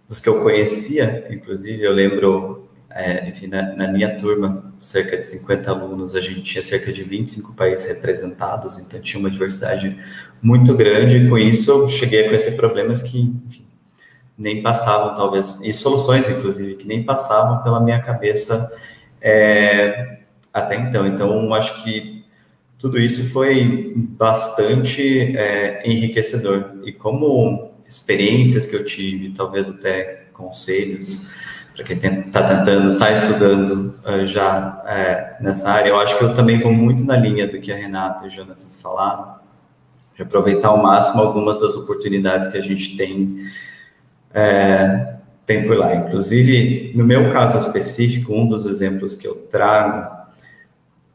dos que eu conhecia, inclusive eu lembro, é, enfim, na, na, minha turma, cerca de 50 alunos, a gente tinha cerca de 25 países representados, então tinha uma diversidade muito grande, e com isso eu cheguei a conhecer problemas que, enfim, nem passavam, talvez, e soluções, inclusive, que nem passavam pela minha cabeça é, até então. Então, acho que tudo isso foi bastante é, enriquecedor. E como experiências que eu tive, talvez até conselhos, para quem está tentando, está estudando uh, já é, nessa área, eu acho que eu também vou muito na linha do que a Renata e o Jonas falaram, de aproveitar ao máximo algumas das oportunidades que a gente tem é, tem por lá. Inclusive, no meu caso específico, um dos exemplos que eu trago,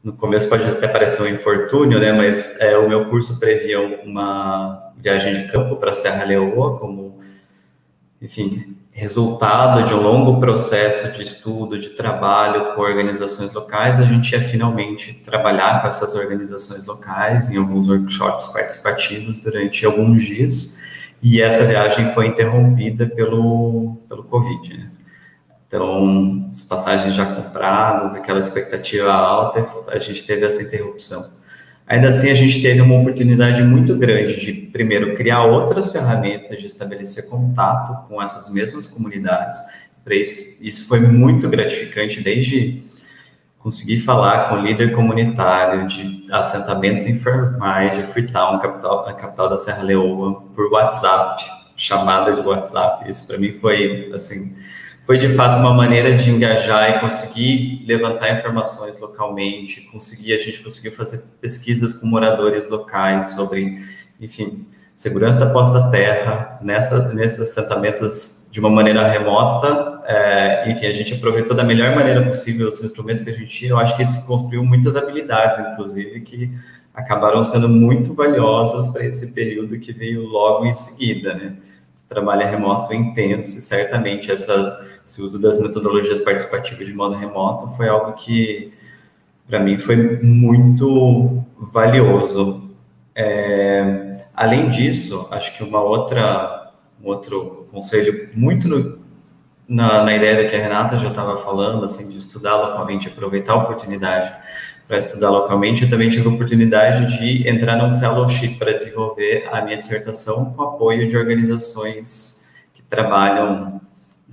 no começo pode até parecer um infortúnio, né, mas é, o meu curso previa uma viagem de campo para Serra Leoa, como, enfim, resultado de um longo processo de estudo, de trabalho com organizações locais, a gente ia finalmente trabalhar com essas organizações locais em alguns workshops participativos durante alguns dias e essa viagem foi interrompida pelo, pelo Covid. Né? Então, as passagens já compradas, aquela expectativa alta, a gente teve essa interrupção. Ainda assim, a gente teve uma oportunidade muito grande de, primeiro, criar outras ferramentas, de estabelecer contato com essas mesmas comunidades. Para isso, isso foi muito gratificante, desde conseguir falar com líder comunitário de assentamentos informais de Freetown, capital, a capital da Serra Leoa, por WhatsApp, chamada de WhatsApp. Isso para mim foi assim, foi de fato uma maneira de engajar e conseguir levantar informações localmente, conseguir a gente conseguiu fazer pesquisas com moradores locais sobre, enfim, segurança da posta-terra nessa nesses assentamentos de uma maneira remota é, enfim, a gente aproveitou da melhor maneira possível os instrumentos que a gente tinha. Eu acho que isso construiu muitas habilidades, inclusive, que acabaram sendo muito valiosas para esse período que veio logo em seguida, né? Trabalho remoto intenso e certamente essa, esse uso das metodologias participativas de modo remoto foi algo que, para mim, foi muito valioso. É, além disso, acho que uma outra, um outro conselho muito na, na ideia que a Renata já estava falando, assim, de estudar localmente, aproveitar a oportunidade para estudar localmente, eu também tive a oportunidade de entrar num fellowship para desenvolver a minha dissertação com apoio de organizações que trabalham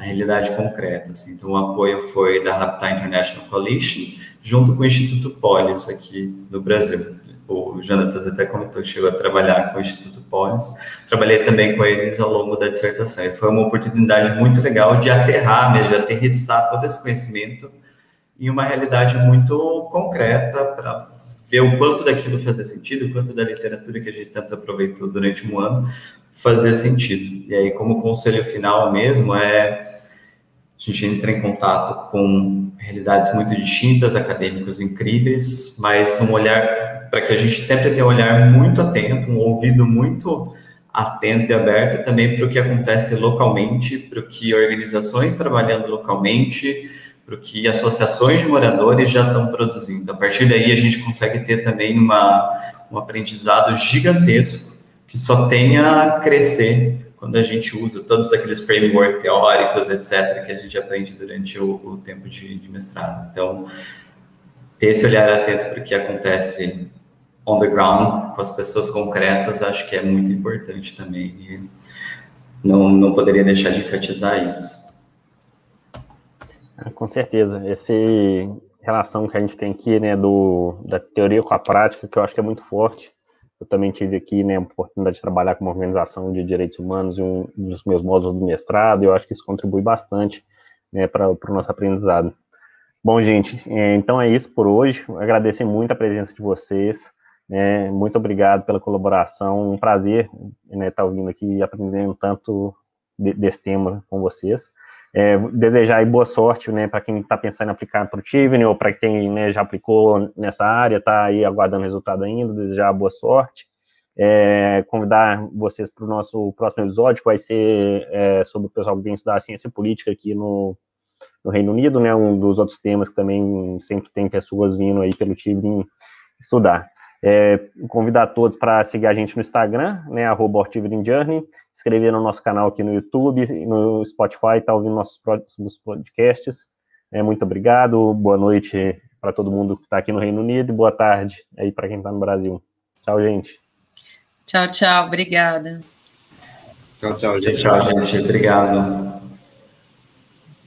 na realidade concreta. Assim. Então, o apoio foi da Habitat International Coalition, junto com o Instituto Polis, aqui no Brasil o Jonatas até comentou, chegou a trabalhar com o Instituto Polis, trabalhei também com eles ao longo da dissertação, e foi uma oportunidade muito legal de aterrar mesmo, de aterrissar todo esse conhecimento em uma realidade muito concreta, para ver o quanto daquilo fazia sentido, o quanto da literatura que a gente tanto aproveitou durante um ano fazia sentido. E aí, como conselho final mesmo, é a gente entra em contato com realidades muito distintas, acadêmicos incríveis, mas um olhar para que a gente sempre tenha um olhar muito atento, um ouvido muito atento e aberto também para o que acontece localmente, para o que organizações trabalhando localmente, para o que associações de moradores já estão produzindo. A partir daí, a gente consegue ter também uma, um aprendizado gigantesco que só tenha a crescer quando a gente usa todos aqueles frameworks teóricos, etc., que a gente aprende durante o, o tempo de, de, mestrado. Então, ter esse olhar atento para o que acontece on the ground, com as pessoas concretas, acho que é muito importante também. E não, não poderia deixar de enfatizar isso. Com certeza. Essa relação que a gente tem aqui, né, do, da teoria com a prática, que eu acho que é muito forte, eu também tive aqui né, a oportunidade de trabalhar com uma organização de direitos humanos em um dos meus módulos do mestrado, e eu acho que isso contribui bastante né, para o nosso aprendizado. Bom, gente, é, então é isso por hoje. Agradecer muito a presença de vocês. Né, muito obrigado pela colaboração. Um prazer né, estar ouvindo aqui e aprendendo tanto de, desse tema com vocês. É, desejar boa sorte, né, para quem está pensando em aplicar para o Tivni, ou para quem né, já aplicou nessa área, está aí aguardando resultado ainda, desejar boa sorte. É, convidar vocês para o nosso próximo episódio, que vai ser é, sobre o pessoal que vem estudar ciência política aqui no, no, Reino Unido, né, um dos outros temas que também sempre tem pessoas vindo aí pelo Tivni estudar. É, convidar todos para seguir a gente no Instagram, né, arroba Journey, inscrever no nosso canal aqui no YouTube, no Spotify, tá ouvindo nossos próximos podcasts. É, muito obrigado, boa noite para todo mundo que está aqui no Reino Unido e boa tarde aí para quem está no Brasil. Tchau, gente. Tchau, tchau, obrigada. Tchau, tchau, gente. Tchau, gente. Obrigado.